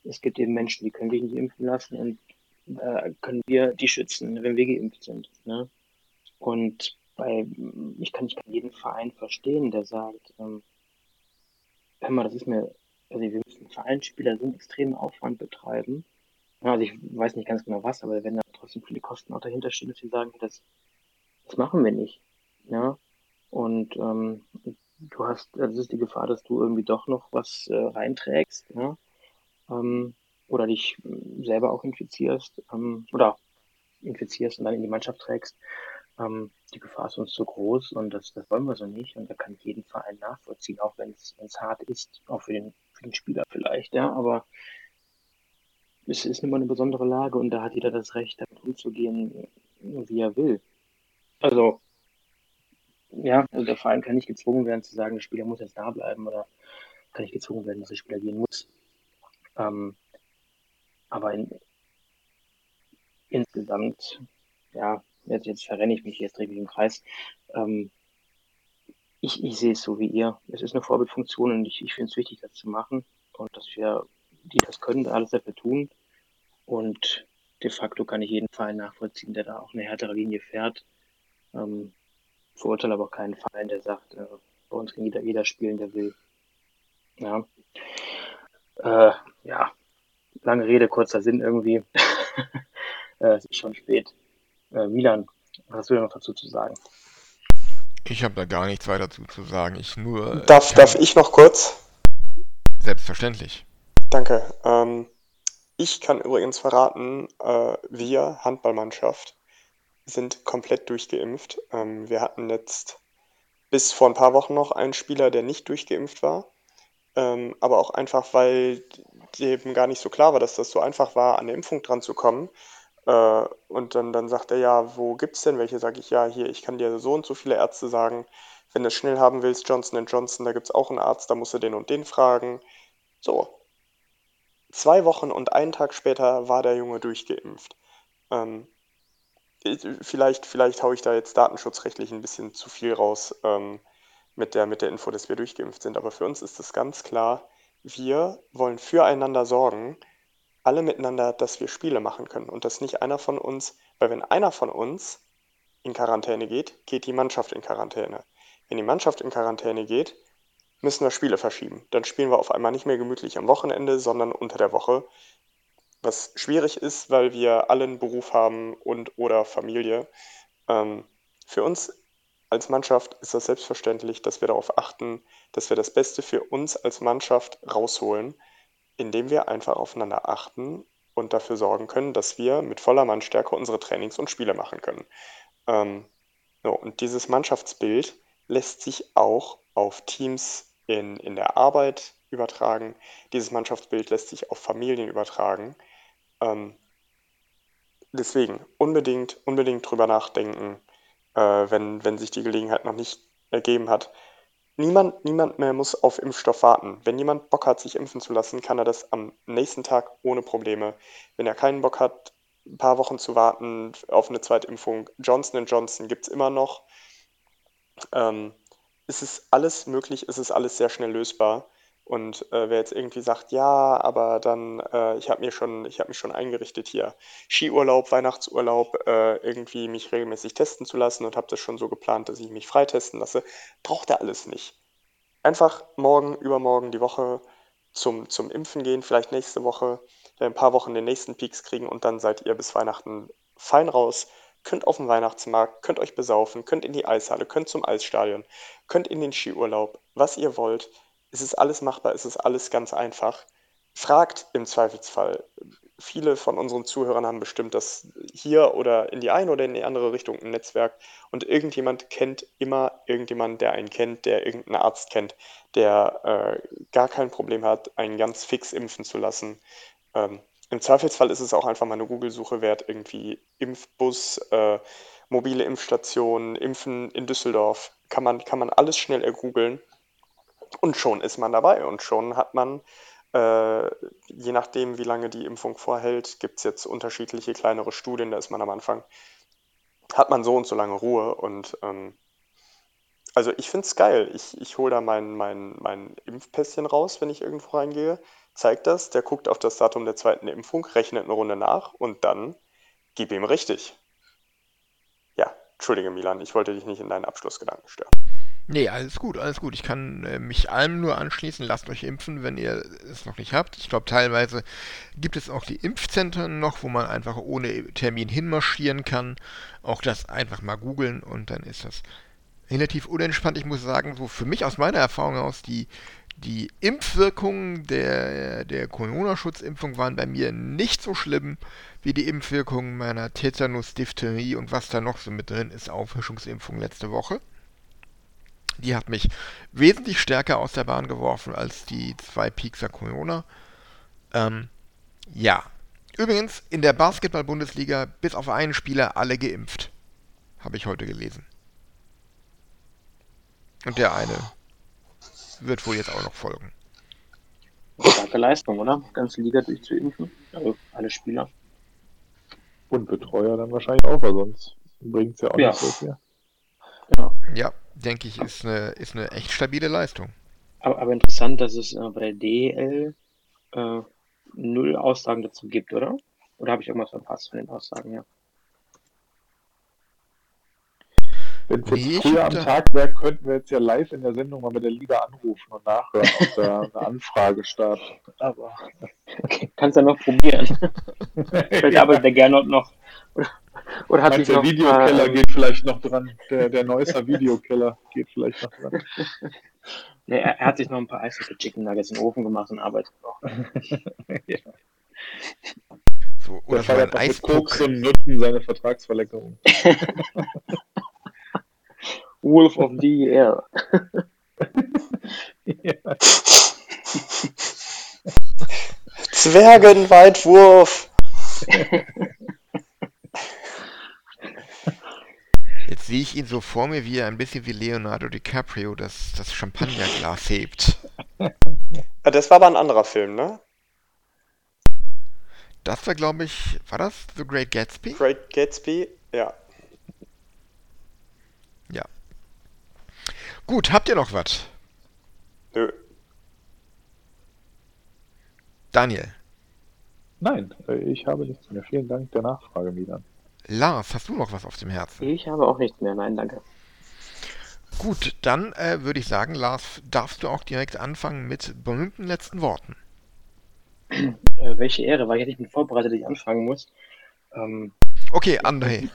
es gibt eben Menschen, die können sich nicht impfen lassen und äh, können wir die schützen, wenn wir geimpft sind. Ne? Und bei, ich kann nicht jeden Verein verstehen, der sagt, ähm, hör mal, das ist mir, also wir müssen Vereinsspieler so einen extremen Aufwand betreiben. Also ich weiß nicht ganz genau was, aber wenn da trotzdem viele Kosten auch dahinter stehen, dass sie sagen, das, das machen wir nicht. Ja. Und ähm, du hast, das ist die Gefahr, dass du irgendwie doch noch was äh, reinträgst, ja. Ähm, oder dich selber auch infizierst, ähm, oder infizierst und dann in die Mannschaft trägst. Ähm, die Gefahr ist uns zu groß und das, das wollen wir so nicht. Und da kann jeden Verein nachvollziehen, auch wenn es hart ist, auch für den, für den Spieler vielleicht, ja. Aber es ist immer eine besondere Lage und da hat jeder das Recht, damit umzugehen, wie er will. Also, ja, also der Verein kann nicht gezwungen werden zu sagen, der Spieler muss jetzt da bleiben oder kann nicht gezwungen werden, dass der Spieler gehen muss. Ähm, aber in, insgesamt, ja, jetzt, jetzt verrenne ich mich, jetzt drehe ich mich im Kreis. Ähm, ich, ich sehe es so wie ihr. Es ist eine Vorbildfunktion und ich, ich finde es wichtig, das zu machen und dass wir, die das können, alles dafür tun. Und de facto kann ich jeden Verein nachvollziehen, der da auch eine härtere Linie fährt. Ähm, verurteile aber auch keinen Verein, der sagt, äh, bei uns kann jeder, jeder spielen, der will. Ja. Äh, ja, lange Rede, kurzer Sinn irgendwie. *laughs* äh, es ist schon spät. Äh, Milan, was hast du noch dazu zu sagen? Ich habe da gar nichts weiter dazu zu sagen. Ich nur. Darf, darf ich noch kurz? Selbstverständlich. Danke. Ähm, ich kann übrigens verraten, äh, wir, Handballmannschaft, sind komplett durchgeimpft. Ähm, wir hatten jetzt bis vor ein paar Wochen noch einen Spieler, der nicht durchgeimpft war. Ähm, aber auch einfach, weil dem gar nicht so klar war, dass das so einfach war, an der Impfung dran zu kommen. Äh, und dann, dann sagt er, ja, wo gibt's denn welche? Sage ich, ja, hier, ich kann dir so und so viele Ärzte sagen. Wenn du es schnell haben willst, Johnson Johnson, da gibt's auch einen Arzt, da musst du den und den fragen. So. Zwei Wochen und einen Tag später war der Junge durchgeimpft. Ähm, vielleicht, vielleicht haue ich da jetzt datenschutzrechtlich ein bisschen zu viel raus ähm, mit, der, mit der Info, dass wir durchgeimpft sind. Aber für uns ist es ganz klar, wir wollen füreinander sorgen, alle miteinander, dass wir Spiele machen können und dass nicht einer von uns, weil wenn einer von uns in Quarantäne geht, geht die Mannschaft in Quarantäne. Wenn die Mannschaft in Quarantäne geht, müssen wir Spiele verschieben. Dann spielen wir auf einmal nicht mehr gemütlich am Wochenende, sondern unter der Woche. Was schwierig ist, weil wir alle einen Beruf haben und oder Familie. Ähm, für uns als Mannschaft ist das selbstverständlich, dass wir darauf achten, dass wir das Beste für uns als Mannschaft rausholen, indem wir einfach aufeinander achten und dafür sorgen können, dass wir mit voller Mannstärke unsere Trainings und Spiele machen können. Ähm, so, und dieses Mannschaftsbild lässt sich auch auf Teams in, in der Arbeit übertragen. Dieses Mannschaftsbild lässt sich auf Familien übertragen. Ähm, deswegen unbedingt, unbedingt drüber nachdenken, äh, wenn, wenn sich die Gelegenheit noch nicht ergeben hat. Niemand, niemand mehr muss auf Impfstoff warten. Wenn jemand Bock hat, sich impfen zu lassen, kann er das am nächsten Tag ohne Probleme. Wenn er keinen Bock hat, ein paar Wochen zu warten auf eine Zweitimpfung, Johnson Johnson gibt es immer noch. Ähm, es ist alles möglich, es ist alles sehr schnell lösbar. Und äh, wer jetzt irgendwie sagt, ja, aber dann, äh, ich habe mir schon, ich habe mich schon eingerichtet hier, Skiurlaub, Weihnachtsurlaub, äh, irgendwie mich regelmäßig testen zu lassen und habe das schon so geplant, dass ich mich freitesten lasse, braucht er alles nicht. Einfach morgen, übermorgen die Woche zum, zum Impfen gehen, vielleicht nächste Woche, ein paar Wochen den nächsten Peaks kriegen und dann seid ihr bis Weihnachten fein raus, könnt auf den Weihnachtsmarkt, könnt euch besaufen, könnt in die Eishalle, könnt zum Eisstadion, könnt in den Skiurlaub, was ihr wollt. Es ist alles machbar, es ist alles ganz einfach. Fragt im Zweifelsfall. Viele von unseren Zuhörern haben bestimmt das hier oder in die eine oder in die andere Richtung im Netzwerk und irgendjemand kennt immer irgendjemanden, der einen kennt, der irgendeinen Arzt kennt, der äh, gar kein Problem hat, einen ganz fix impfen zu lassen. Ähm, Im Zweifelsfall ist es auch einfach mal eine Google-Suche wert, irgendwie Impfbus, äh, mobile Impfstation, Impfen in Düsseldorf. Kann man, kann man alles schnell ergoogeln und schon ist man dabei und schon hat man, äh, je nachdem, wie lange die Impfung vorhält, gibt es jetzt unterschiedliche kleinere Studien, da ist man am Anfang, hat man so und so lange Ruhe und ähm, also ich finde es geil. Ich, ich hole da mein, mein, mein Impfpässchen raus, wenn ich irgendwo reingehe, zeigt das, der guckt auf das Datum der zweiten Impfung, rechnet eine Runde nach und dann gib ihm richtig. Ja, entschuldige Milan, ich wollte dich nicht in deinen Abschlussgedanken stören. Nee, alles gut, alles gut. Ich kann äh, mich allem nur anschließen. Lasst euch impfen, wenn ihr es noch nicht habt. Ich glaube, teilweise gibt es auch die Impfzentren noch, wo man einfach ohne Termin hinmarschieren kann. Auch das einfach mal googeln und dann ist das relativ unentspannt. Ich muss sagen, so für mich aus meiner Erfahrung aus, die, die Impfwirkungen der, der Corona-Schutzimpfung waren bei mir nicht so schlimm wie die Impfwirkungen meiner Tetanus, Diphtherie und was da noch so mit drin ist, Auffrischungsimpfung letzte Woche. Die hat mich wesentlich stärker aus der Bahn geworfen als die zwei Piekser Corona. Ähm, ja. Übrigens, in der Basketball-Bundesliga bis auf einen Spieler alle geimpft. Habe ich heute gelesen. Und der eine wird wohl jetzt auch noch folgen. Starke Leistung, oder? Ganze Liga durchzuimpfen. Also alle Spieler. Und Betreuer dann wahrscheinlich auch, weil sonst bringt es ja auch Ja. nicht so viel. Ja. Ja, denke ich, ist eine, ist eine echt stabile Leistung. Aber, aber interessant, dass es äh, bei der DEL äh, null Aussagen dazu gibt, oder? Oder habe ich irgendwas verpasst von den Aussagen, ja? Wenn es jetzt ich früher am Tag wäre, könnten wir jetzt ja live in der Sendung mal mit der Liga anrufen und nachhören, ob da eine Anfrage startet. Aber Okay, kannst ja noch probieren. *laughs* Vielleicht arbeitet der Gernot noch. Oder, oder hat meinst, der Videokeller ähm, geht vielleicht noch dran. Der, der Neusser Videokeller geht vielleicht noch dran. *laughs* nee, er, er hat sich noch ein paar Eishockey Chicken Nuggets in den Ofen gemacht und arbeitet noch. *laughs* So, oder Der so ein Eispuck. und Nutten seine Vertragsverlängerung. *laughs* Wolf of the Air. Zwergenweitwurf! Jetzt sehe ich ihn so vor mir, wie er ein bisschen wie Leonardo DiCaprio das, das Champagnerglas hebt. *laughs* Das war aber ein anderer Film, ne? Das war, glaube ich, war das The Great Gatsby? Great Gatsby, ja. Ja. Gut, habt ihr noch was? Nö. Daniel, Nein, äh, ich habe nichts mehr. Vielen Dank der Nachfrage, Milan. Lars, hast du noch was auf dem Herzen? Ich habe auch nichts mehr, nein, danke. Gut, dann äh, würde ich sagen, Lars, darfst du auch direkt anfangen mit berühmten letzten Worten. *clears throat* Äh, welche Ehre, weil ich hätte nicht vorbereitet, dass ich anfangen muss. Ähm, Okay, André.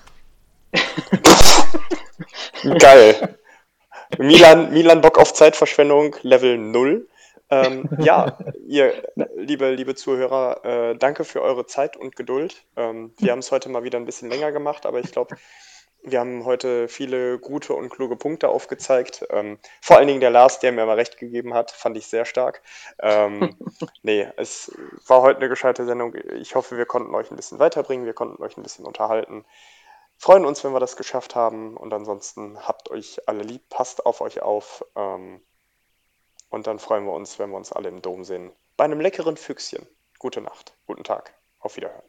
*laughs* Geil. Milan, Milan Bock auf Zeitverschwendung, Level 0. Ähm, *laughs* ja, ihr, liebe, liebe Zuhörer, äh, danke für eure Zeit und Geduld. Ähm, wir haben es heute mal wieder ein bisschen länger gemacht, aber ich glaube, wir haben heute viele gute und kluge Punkte aufgezeigt. Ähm, vor allen Dingen der Lars, der mir mal recht gegeben hat, fand ich sehr stark. Ähm, *laughs* nee, es war heute eine gescheite Sendung. Ich hoffe, wir konnten euch ein bisschen weiterbringen, wir konnten euch ein bisschen unterhalten. Freuen uns, wenn wir das geschafft haben. Und ansonsten habt euch alle lieb, passt auf euch auf. Ähm, und dann freuen wir uns, wenn wir uns alle im Dom sehen. Bei einem leckeren Füchschen. Gute Nacht, guten Tag. Auf Wiederhören.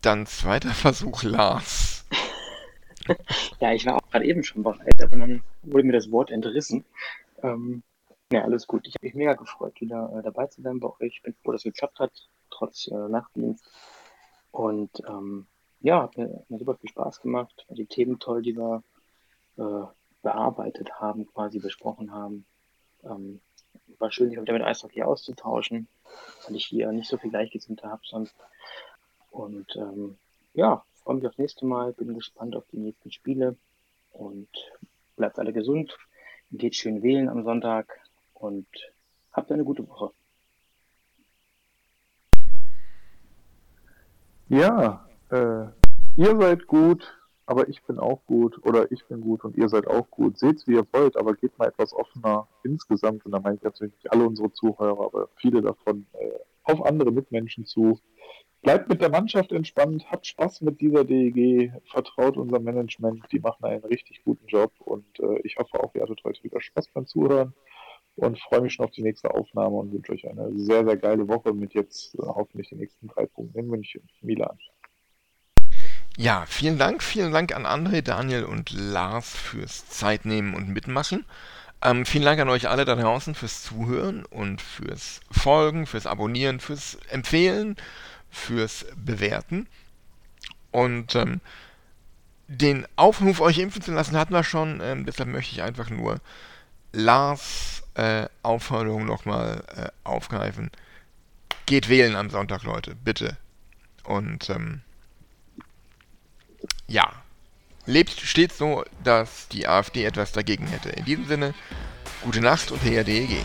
Dann zweiter Versuch, Lars. *laughs* ja, ich war auch gerade eben schon bereit, aber dann wurde mir das Wort entrissen. Ähm, ja, alles gut. Ich habe mich mega gefreut, wieder äh, dabei zu sein bei euch. Ich bin froh, dass es geklappt hat, trotz äh, Nachtdienst. Und ähm, ja, hat mir, hat mir super viel Spaß gemacht. Die Themen toll, die wir äh, bearbeitet haben, quasi besprochen haben. Ähm, war schön, sich wieder mit Eishockey auszutauschen, weil ich hier nicht so viel Gleichgesinnte habe sonst. Und ähm, ja, freue mich aufs nächste Mal, bin gespannt auf die nächsten Spiele und bleibt alle gesund, geht schön wählen am Sonntag und habt eine gute Woche. Ja, äh, ihr seid gut, aber ich bin auch gut oder ich bin gut und ihr seid auch gut. Seht's wie ihr wollt, aber geht mal etwas offener insgesamt und da meine ich natürlich nicht alle unsere Zuhörer, aber viele davon äh, auf andere Mitmenschen zu. Bleibt mit der Mannschaft entspannt, habt Spaß mit dieser DEG, vertraut unserem Management, die machen einen richtig guten Job und äh, ich hoffe auch, ihr hattet heute wieder Spaß beim Zuhören und freue mich schon auf die nächste Aufnahme und wünsche euch eine sehr, sehr geile Woche mit jetzt äh, hoffentlich den nächsten drei Punkten in München, Milan. Ja, vielen Dank, vielen Dank an André, Daniel und Lars fürs Zeitnehmen und Mitmachen. Ähm, vielen Dank an euch alle da draußen fürs Zuhören und fürs Folgen, fürs Abonnieren, fürs Empfehlen, fürs Bewerten. Und ähm, den Aufruf, euch impfen zu lassen, hatten wir schon. Ähm, deshalb möchte ich einfach nur Lars äh, Aufforderung nochmal äh, aufgreifen. Geht wählen am Sonntag, Leute, bitte. Und ähm, ja, lebt stets so, dass die AfD etwas dagegen hätte. In diesem Sinne, gute Nacht und HRDEG.